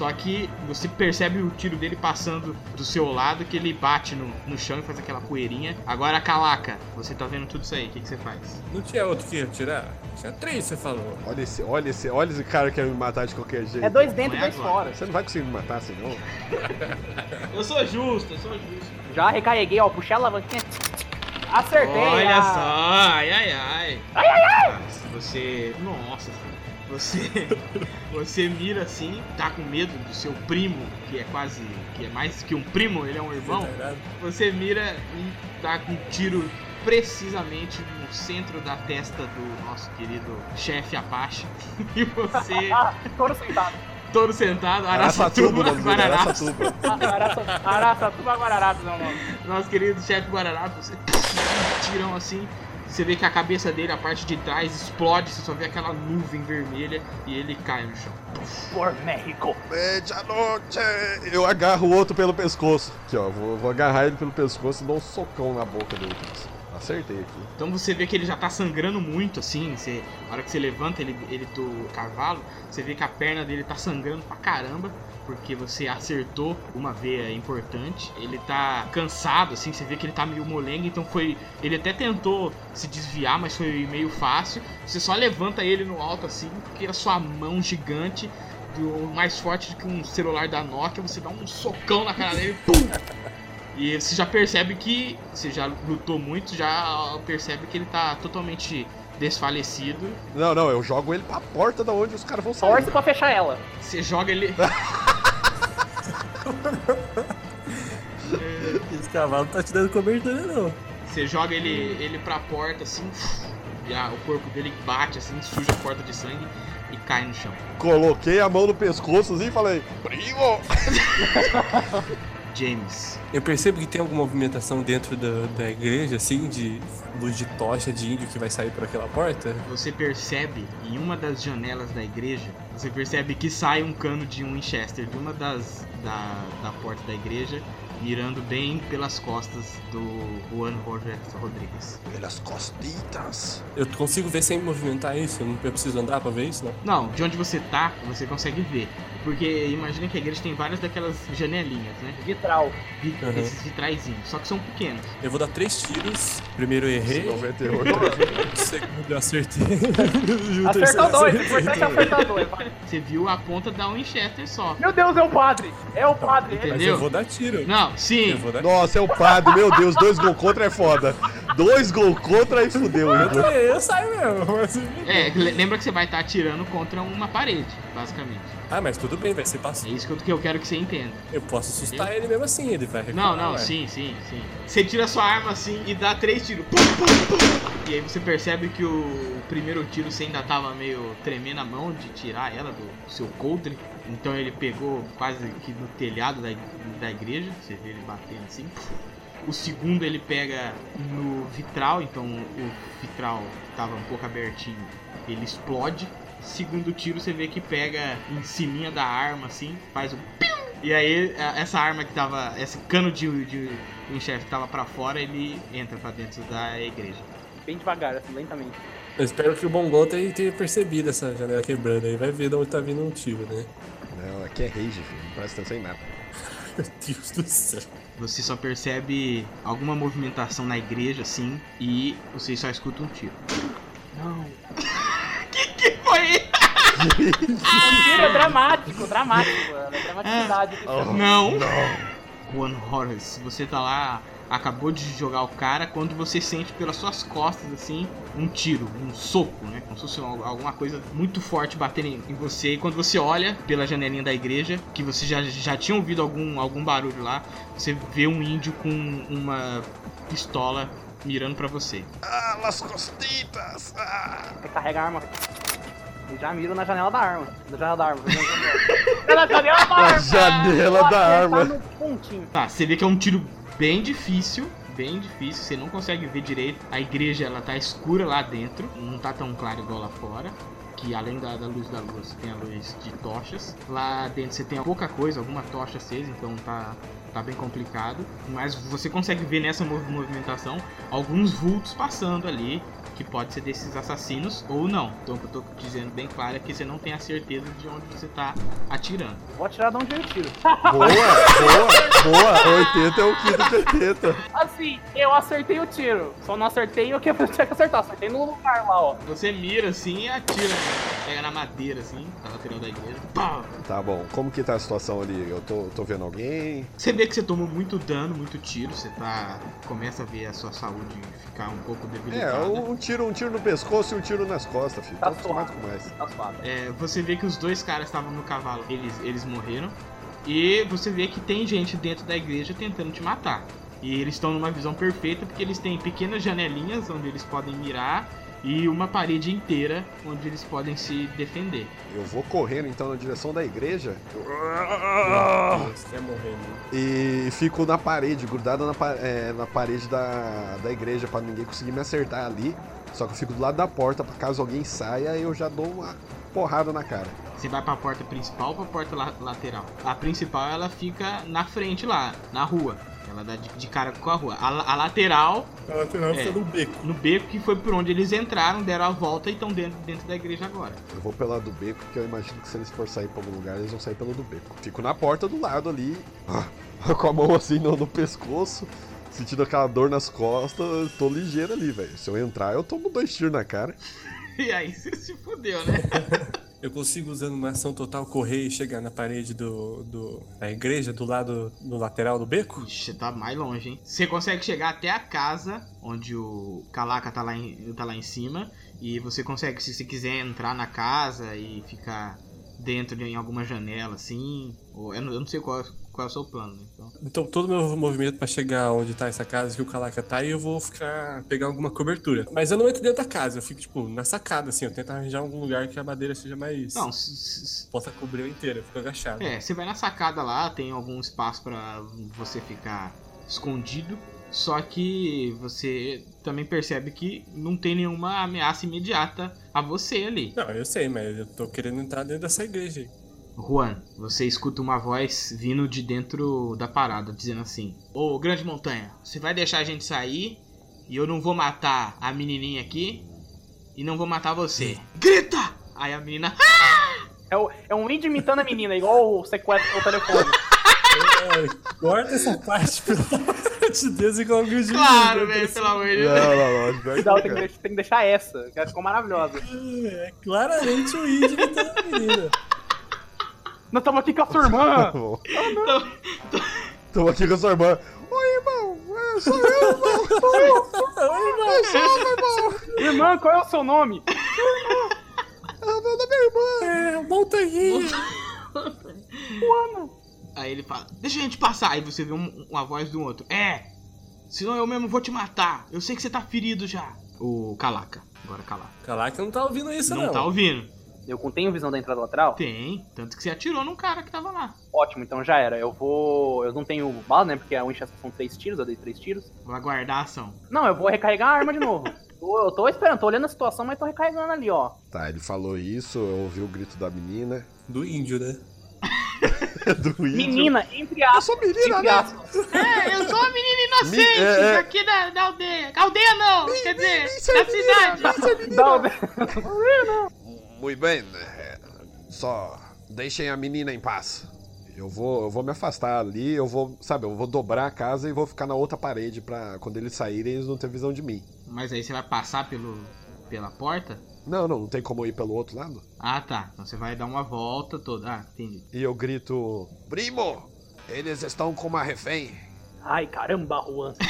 Só que você percebe o tiro dele passando do seu lado, que ele bate no, no chão e faz aquela poeirinha. Agora, Calaca, você tá vendo tudo isso aí, o que, que você faz? Não tinha outro que ia tirar? Tinha três, você falou. Olha esse, olha esse, olha esse cara que quer me matar de qualquer jeito. É dois dentro e Não é dois agora. fora. Você não vai conseguir me matar assim, não. Eu sou justo, eu sou justo. Já recarreguei, ó. Puxei a alavanquinha. Acertei. Olha ah. só, ai ai ai. Ai ai ai. Você. Nossa, filho. Você. Você mira assim, tá com medo do seu primo, que é quase. que é mais que um primo, ele é um irmão. Você mira e dá com um tiro precisamente no centro da testa do nosso querido chefe Apache. E você, Ah, touro sentado. todo sentado, Araçatuba, Guararapes. Araçatuba. Araça- Araçatuba Guararapes é o nome. nosso querido chefe Guararapes, você um tirão assim, você vê que a cabeça dele, a parte de trás, explode, você só vê aquela nuvem vermelha e ele cai no chão. Por México. Eu agarro o outro pelo pescoço. Aqui, ó. Vou, vou agarrar ele pelo pescoço e dou um socão na boca dele. Acertei aqui. Então você vê que ele já tá sangrando muito, assim, você, hora que você levanta ele, ele do cavalo, você vê que a perna dele tá sangrando pra caramba, porque você acertou uma veia importante. Ele tá cansado, assim, você vê que ele tá meio molenga, então foi. Ele até tentou se desviar, mas foi meio fácil. Você só levanta ele no alto, assim, porque a sua mão gigante, do, mais forte do que um celular da Nokia, você dá um socão na cara dele, pum! E você já percebe que. Você já lutou muito, já percebe que ele tá totalmente desfalecido. Não, não, eu jogo ele pra porta da onde os caras vão sair. Torce pra fechar ela. Você joga ele. Esse cavalo não tá te dando cobertura, não. Você joga ele, ele pra porta assim. E a- o corpo dele bate assim, suja a porta de sangue e cai no chão. Coloquei a mão no pescoço assim e falei: Primo! James. Eu percebo que tem alguma movimentação dentro da, da igreja, assim, de luz de tocha de índio que vai sair por aquela porta. Você percebe em uma das janelas da igreja, você percebe que sai um cano de um Winchester de uma das da, da porta da igreja, mirando bem pelas costas do Juan Roberto Rodrigues. Pelas costitas. Eu consigo ver sem movimentar isso? Eu, não, eu preciso andar pra ver isso, não? Não, de onde você tá, você consegue ver. Porque imagina que a igreja tem várias daquelas janelinhas, né? Vitral. Vi- Uhum. Esses vitraizinhos, só que são pequenos. Eu vou dar três tiros. Primeiro eu errei, 98. o segundo eu acertei. e Acertou dois. O importante é acertar dois. Você viu a ponta da Winchester só. Meu Deus, é o padre. É o padre. Entendeu? Mas eu vou dar tiro. Não, sim. Vou dar Nossa, é o padre, meu Deus, dois gol contra é foda. Dois gol contra e fudeu, Eu, Igor. eu saio mesmo. mas- É, le- lembra que você vai estar atirando contra uma parede, basicamente. Ah, mas tudo bem, vai ser É passivo. isso que eu, que eu quero que você entenda. Eu posso assustar ele mesmo assim, ele vai Não, recuar, não, ué. sim, sim, sim. Você tira sua arma assim e dá três tiros. Pum, pum, pum. E aí você percebe que o primeiro tiro você ainda tava meio tremendo a mão de tirar ela do seu coldre. Então ele pegou quase que no telhado da, da igreja. Você vê ele batendo assim. O segundo ele pega no vitral, então o vitral tava um pouco abertinho. Ele explode. Segundo tiro você vê que pega em cima da arma assim, faz um! E aí essa arma que tava, esse cano de, de Winchester que tava pra fora, ele entra pra dentro da igreja. Bem devagar, assim, lentamente. Eu espero que o Bongol tenha, tenha percebido essa janela quebrando aí. Vai ver de onde tá vindo um tiro, né? Não, aqui é rage, filho. Não presta atenção em nada. Meu Deus do céu. Você só percebe alguma movimentação na igreja assim e você só escuta um tiro. Não. que que foi? Um tiro é dramático, dramático, mano. É dramaticidade. que chama. Não. Juan Horace, você tá lá, acabou de jogar o cara, quando você sente pelas suas costas, assim, um tiro, um soco, né? Como se fosse al- alguma coisa muito forte batendo em em você. E quando você olha pela janelinha da igreja, que você já, já tinha ouvido algum, algum barulho lá, você vê um índio com uma pistola mirando pra você. Ah, las costitas! Ah. Carrega a arma. E já miro na janela da arma. Na janela da arma. Ela cadê a arma? Janela da arma. no pontinho. Tá, você vê que é um tiro bem difícil. Bem difícil, você não consegue ver direito. A igreja ela tá escura lá dentro, não tá tão claro igual lá fora. Que além da, da luz da lua, você tem a luz de tochas. Lá dentro você tem pouca coisa, alguma tocha acesa, então tá, tá bem complicado. Mas você consegue ver nessa mov- movimentação alguns vultos passando ali. Que pode ser desses assassinos ou não. Então o que eu tô dizendo bem claro é que você não tem a certeza de onde você tá atirando. Vou atirar de onde eu tiro. Boa, boa, boa. 80 é o quinto de 80. Assim, eu acertei o tiro. Só não acertei o que eu tinha que acertar. Acertei no lugar lá, ó. Você mira assim e atira, pega na madeira assim, na lateral da igreja. Pá! Tá bom, como que tá a situação ali? Eu tô, tô vendo alguém. Você vê que você tomou muito dano, muito tiro, você tá. começa a ver a sua saúde ficar um pouco É, debilitada. um tiro, um tiro no pescoço e um tiro nas costas, filho. Tô Tá acostumado suave. com mais. Tá. É, você vê que os dois caras estavam no cavalo, eles, eles morreram. E você vê que tem gente dentro da igreja tentando te matar. E eles estão numa visão perfeita porque eles têm pequenas janelinhas onde eles podem mirar e uma parede inteira onde eles podem se defender. Eu vou correndo então na direção da igreja Você é morrendo. e fico na parede, grudado na, é, na parede da, da igreja pra ninguém conseguir me acertar ali. Só que eu fico do lado da porta pra caso alguém saia eu já dou uma porrada na cara. Você vai pra porta principal ou pra porta la- lateral? A principal ela fica na frente lá, na rua. Ela dá de, de cara com a rua. A, a lateral, A lateral É. fica no beco. no beco, que foi por onde eles entraram, deram a volta e estão dentro, dentro da igreja agora. Eu vou pelo lado do beco, porque eu imagino que se eles for sair pra algum lugar, eles vão sair pelo do beco. Fico na porta do lado ali, com a mão assim no, no pescoço, sentindo aquela dor nas costas, tô ligeiro ali, velho. Se eu entrar, eu tomo dois tiros na cara. E aí você se fudeu, né? Eu consigo, usando uma ação total, correr e chegar na parede do, do, da igreja, do lado, no lateral do beco? Ixi, tá mais longe, hein? Você consegue chegar até a casa onde o Calaca tá lá em, tá lá em cima. E você consegue, se você quiser, entrar na casa e ficar dentro de em alguma janela, assim. Ou, eu, não, eu não sei qual, qual é o seu plano, né? Então, Então, todo o meu movimento pra chegar onde tá essa casa que o Calaca tá, e eu vou ficar. pegar alguma cobertura. Mas eu não entro dentro da casa, eu fico, tipo, na sacada, assim. Eu tento arranjar algum lugar que a madeira seja mais. não, s- s- Possa cobrir inteira, eu fico agachado. É, você vai na sacada lá, tem algum espaço pra você ficar escondido. Só que você também percebe que não tem nenhuma ameaça imediata a você ali. Não, eu sei, mas eu tô querendo entrar dentro dessa igreja aí. Juan, você escuta uma voz vindo de dentro da parada, dizendo assim: Ô grande montanha, você vai deixar a gente sair e eu não vou matar a menininha aqui e não vou matar você. Grita! Aí a menina. É, o- é um índio imitando a menina, igual o sequestro do telefone. Corta essa parte, pelo amor de Deus, igual o Gildinho. Claro, velho, pelo amor de Deus. Não, não, não, tem, que deixar, tem que deixar essa, que ela ficou maravilhosa. É claramente o índio imitando a menina. Nós estamos aqui com a sua irmã. Tá bom. Tô aqui com a sua irmã. Oi, irmão. É, sou eu, irmão. Sou eu. Eu sou, meu irmão. irmã, qual é o seu nome? É o nome da minha irmã. É, montanhinha. Aí ele fala: Deixa a gente passar. Aí você vê um- uma voz do outro: É, senão eu mesmo vou te matar. Eu sei que você tá ferido já. O Calaca. Agora Calaca. Calaca não tá ouvindo isso, Não, não. tá ouvindo? Eu tenho visão da entrada lateral? Tem. Tanto que você atirou num cara que tava lá. Ótimo, então já era. Eu vou. Eu não tenho bala, né? Porque a Winchester são três tiros, eu dei três tiros. Vou aguardar a ação. Não, eu vou recarregar a arma de novo. Eu tô esperando, tô olhando a situação, mas tô recarregando ali, ó. Tá, ele falou isso, eu ouvi o grito da menina. Do índio, né? Do índio. Menina, entre Eu aspas. sou menina, Entre né? aspas. É, eu sou uma menina inocente Me- é, é. daqui da, da aldeia. Aldeia não, quer dizer, da menina, cidade. Não, Muito bem. é, Só deixem a menina em paz. Eu vou, eu vou me afastar ali, eu vou, sabe, eu vou dobrar a casa e vou ficar na outra parede pra quando eles saírem eles não terem visão de mim. Mas aí você vai passar pelo, pela porta? Não, não, não tem como ir pelo outro lado? Ah, tá. Então você vai dar uma volta toda. Ah, entendi. E eu grito: Primo, eles estão com uma refém. Ai, caramba, Juan.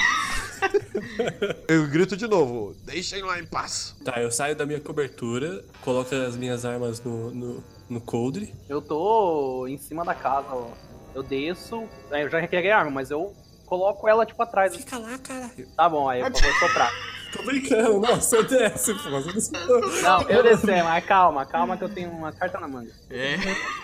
Eu grito de novo: Deixem lá em paz. Tá, eu saio da minha cobertura, coloco as minhas armas no, no, no coldre. Eu tô em cima da casa, ó. Eu desço. é, Eu já recarreguei a arma, mas eu coloco ela tipo atrás. assim. Fica lá, cara. Tá bom, aí eu vou soprar. Tô brincando, não, você desce, pô. Você. Não, eu descer, mas calma, calma que eu tenho uma carta na manga. É.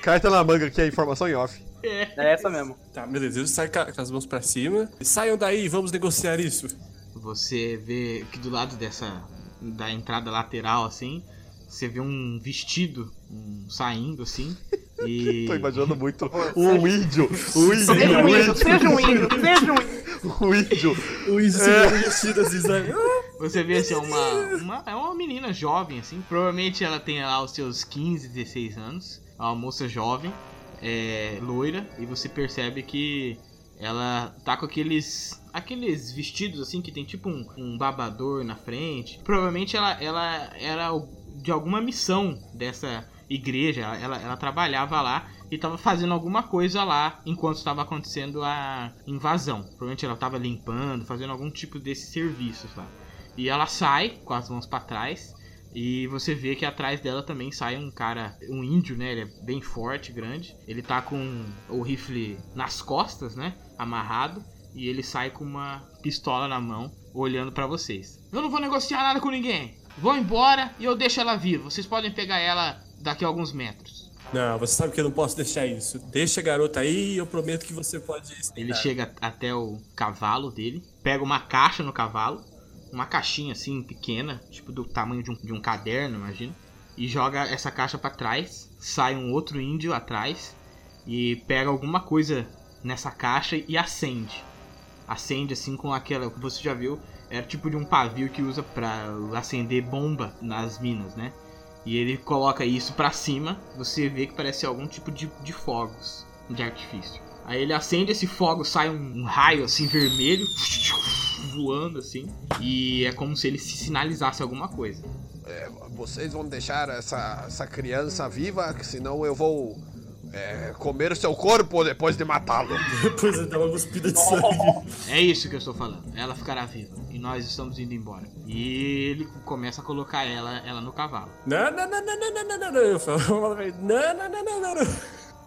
Carta na manga que é informação em off. É essa mesmo. Tá, beleza, ele sai ca- com as mãos pra cima. Saiam daí, vamos negociar isso. Você vê que do lado dessa. da entrada lateral, assim, você vê um vestido um, saindo, assim. E. Tô imaginando muito um índio. Um índio. Seja um índio, índio. seja um índio, seja um índio. Um índio. O Izzy é. vestido assim, sabe? Você vê assim, uma, uma. É uma menina jovem, assim. Provavelmente ela tem lá os seus 15, 16 anos. É uma moça jovem, é, loira, e você percebe que ela tá com aqueles. aqueles vestidos assim que tem tipo um, um babador na frente. Provavelmente ela, ela era o- de alguma missão dessa igreja. Ela, ela, trabalhava lá e tava fazendo alguma coisa lá enquanto estava acontecendo a invasão. Provavelmente ela tava limpando, fazendo algum tipo desses serviços lá. E ela sai com as mãos pra trás. E você vê que atrás dela também sai um cara, um índio, né? Ele é bem forte, grande. Ele tá com o rifle nas costas, né? Amarrado. E ele sai com uma pistola na mão, olhando pra vocês. Eu não vou negociar nada com ninguém. Vou embora e eu deixo ela viva. Vocês podem pegar ela daqui a alguns metros. Não, você sabe que eu não posso deixar isso. Deixa a garota aí e eu prometo que você pode. Ele chega até o cavalo dele, pega uma caixa no cavalo, uma caixinha assim pequena, tipo do tamanho de um, de um caderno, imagina, e joga essa caixa pra trás. Sai um outro índio atrás e pega alguma coisa nessa caixa e acende. Acende assim com aquela que você já viu, é tipo de um pavio que usa pra acender bomba nas minas, né? E ele coloca isso pra cima, você vê que parece algum tipo de, de fogos de artifício. Aí ele acende esse fogo, sai um, um raio assim vermelho, voando assim, e é como se ele se sinalizasse alguma coisa. É, vocês vão deixar essa, essa criança viva, senão eu vou é, comer o seu corpo depois de matá-lo. depois de dar uma cuspida de sangue. É isso que eu estou falando. Ela ficará viva. E nós estamos indo embora. E ele começa a colocar ela, ela no cavalo. Não, não, não, não, não, não, não, não. Eu falo, não, não, não, não, não, não.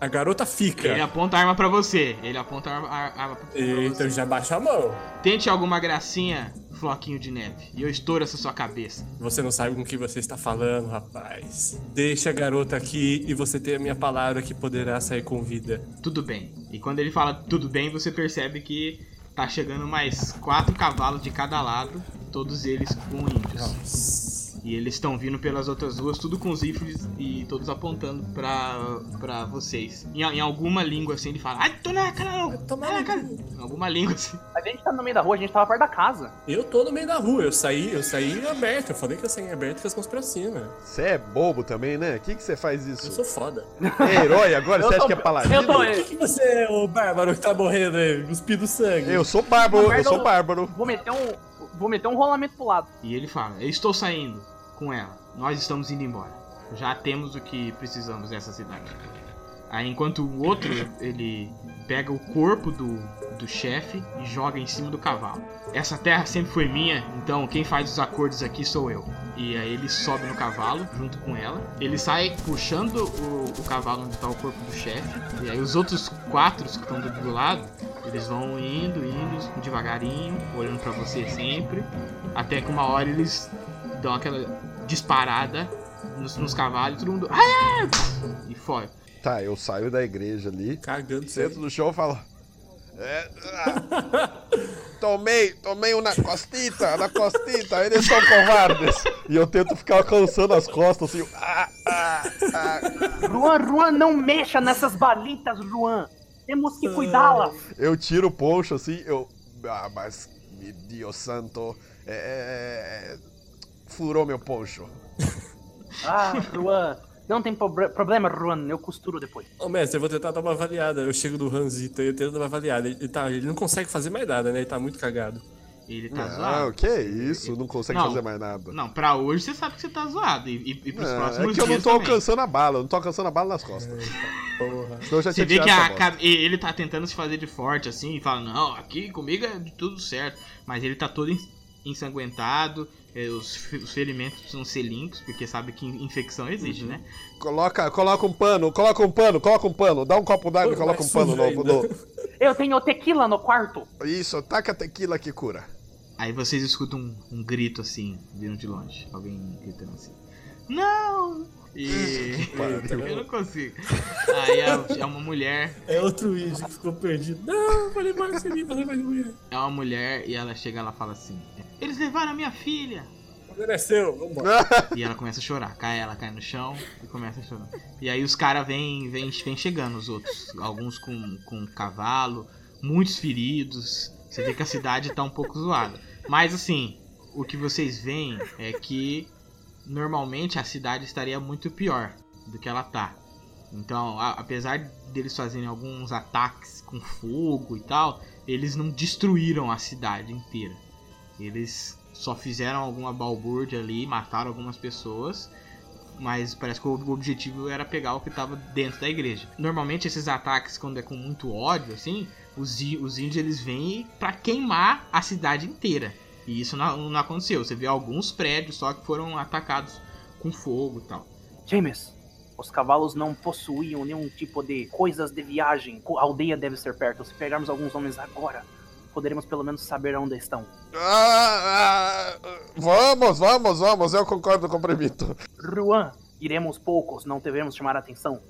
A garota fica. Ele aponta a arma pra você. Ele aponta a arma, a arma pra você. Então já baixa a mão. Tente alguma gracinha floquinho de neve. E eu estouro essa sua cabeça. Você não sabe com o que você está falando, rapaz. Deixa a garota aqui e você tem a minha palavra que poderá sair com vida. Tudo bem. E quando ele fala tudo bem, você percebe que tá chegando mais quatro cavalos de cada lado, todos eles com índios. Nossa. E eles estão vindo pelas outras ruas, tudo com os rifles e todos apontando pra, pra vocês. Em, em alguma língua assim, ele fala: Ai, tô na cara não! Ai, na cara! Em alguma língua assim. A gente tá no meio da rua, a gente tava perto da casa. Eu tô no meio da rua, eu saí, eu saí aberto. Eu falei que eu saí aberto com as mãos pra cima. Você é bobo também, né? O que que você faz Eu isso? sou foda. É herói agora? Eu Você acha tô- que é paladino? Eu tô. Por que, que você é o bárbaro que tá morrendo aí, cuspindo sangue? Eu sou bárbaro, eu sou bárbaro. Vou meter um. Vou meter um rolamento pro lado. E ele fala: Eu estou saindo com ela. Nós estamos indo embora. Já temos o que precisamos nessa cidade. Aí enquanto o outro, ele pega o corpo do, do chefe e joga em cima do cavalo. Essa terra sempre foi minha, então quem faz os acordos aqui sou eu. E aí ele sobe no cavalo junto com ela. Ele sai puxando o, o cavalo onde está o corpo do chefe. E aí os outros quatro que estão do lado, eles vão indo, indo devagarinho, olhando pra você sempre. Até que uma hora eles dão aquela disparada nos, nos cavalos todo mundo. "Ah!" E foge. Tá, eu saio da igreja ali, Cagando sento no chão e falo. É, ah, tomei, tomei um na costita, na costita, eles são covardes. E eu tento ficar alcançando as costas assim. Ah, ah, ah. Juan, Juan, não mexa nessas balitas, Juan. Temos que cuidá-las. Eu tiro o poncho assim, eu. Ah, mas, meu Deus santo, é, furou meu poncho. Ah, Juan. Não tem problema, Juan. Eu costuro depois. Ô, mestre, eu vou tentar dar uma avaliada. Eu chego no Ranzito e eu tento dar uma avaliada. Ele, tá, ele não consegue fazer mais nada, né? Ele tá muito cagado. Ele tá Ah, zoado. o que é isso? Não consegue Não. fazer mais nada. Não, pra hoje você sabe que você tá zoado. E, e, e pros Ah, próximos é que eu não tô também. alcançando a bala, eu não tô alcançando a bala nas costas. Porra. Senão eu já Você vê que a, ele tá tentando se fazer de forte assim e fala: Não, aqui comigo é de tudo certo. Mas ele tá todo en- ensanguentado. eh, Os, fe- os ferimentos precisam ser limpos, porque sabe que in- infecção existe, Uhum. né? Coloca, coloca um pano, coloca um pano, coloca um pano. Dá um copo d'água e coloca um pano no, suja ainda. no- Eu tenho tequila no quarto. Isso, taca tequila que cura. Aí vocês escutam um, um grito assim, vindo de longe. Alguém gritando assim. Não! E. eu não consigo. Aí é, é uma mulher. É outro índio que ficou perdido. Não, falei mais você falei mais mulher. É uma mulher e ela chega lá e fala assim: Eles levaram a minha filha! Agora é seu, vambora. E ela começa a chorar. Cai ela, cai no chão e começa a chorar. E aí os caras vêm vem, vem chegando, os outros. Alguns com, com cavalo, muitos feridos. Você vê que a cidade tá um pouco zoada. Mas assim, o que vocês veem é que normalmente a cidade estaria muito pior do que ela tá. Então, a- apesar deles fazerem alguns ataques com fogo e tal, eles não destruíram a cidade inteira. Eles só fizeram alguma balbúrdia ali, mataram algumas pessoas, mas parece que o objetivo era pegar o que estava dentro da igreja. Normalmente esses ataques, quando é com muito ódio, assim, os, os índios eles vêm pra queimar a cidade inteira. E isso não, não aconteceu. Você vê alguns prédios só que foram atacados com fogo e tal. James, os cavalos não possuíam nenhum tipo de coisas de viagem. A aldeia deve ser perto. Se pegarmos alguns homens agora, poderemos pelo menos saber onde estão. Ah, ah, vamos, vamos, vamos, eu concordo com o Premito. Ruan, iremos poucos, não devemos chamar a atenção.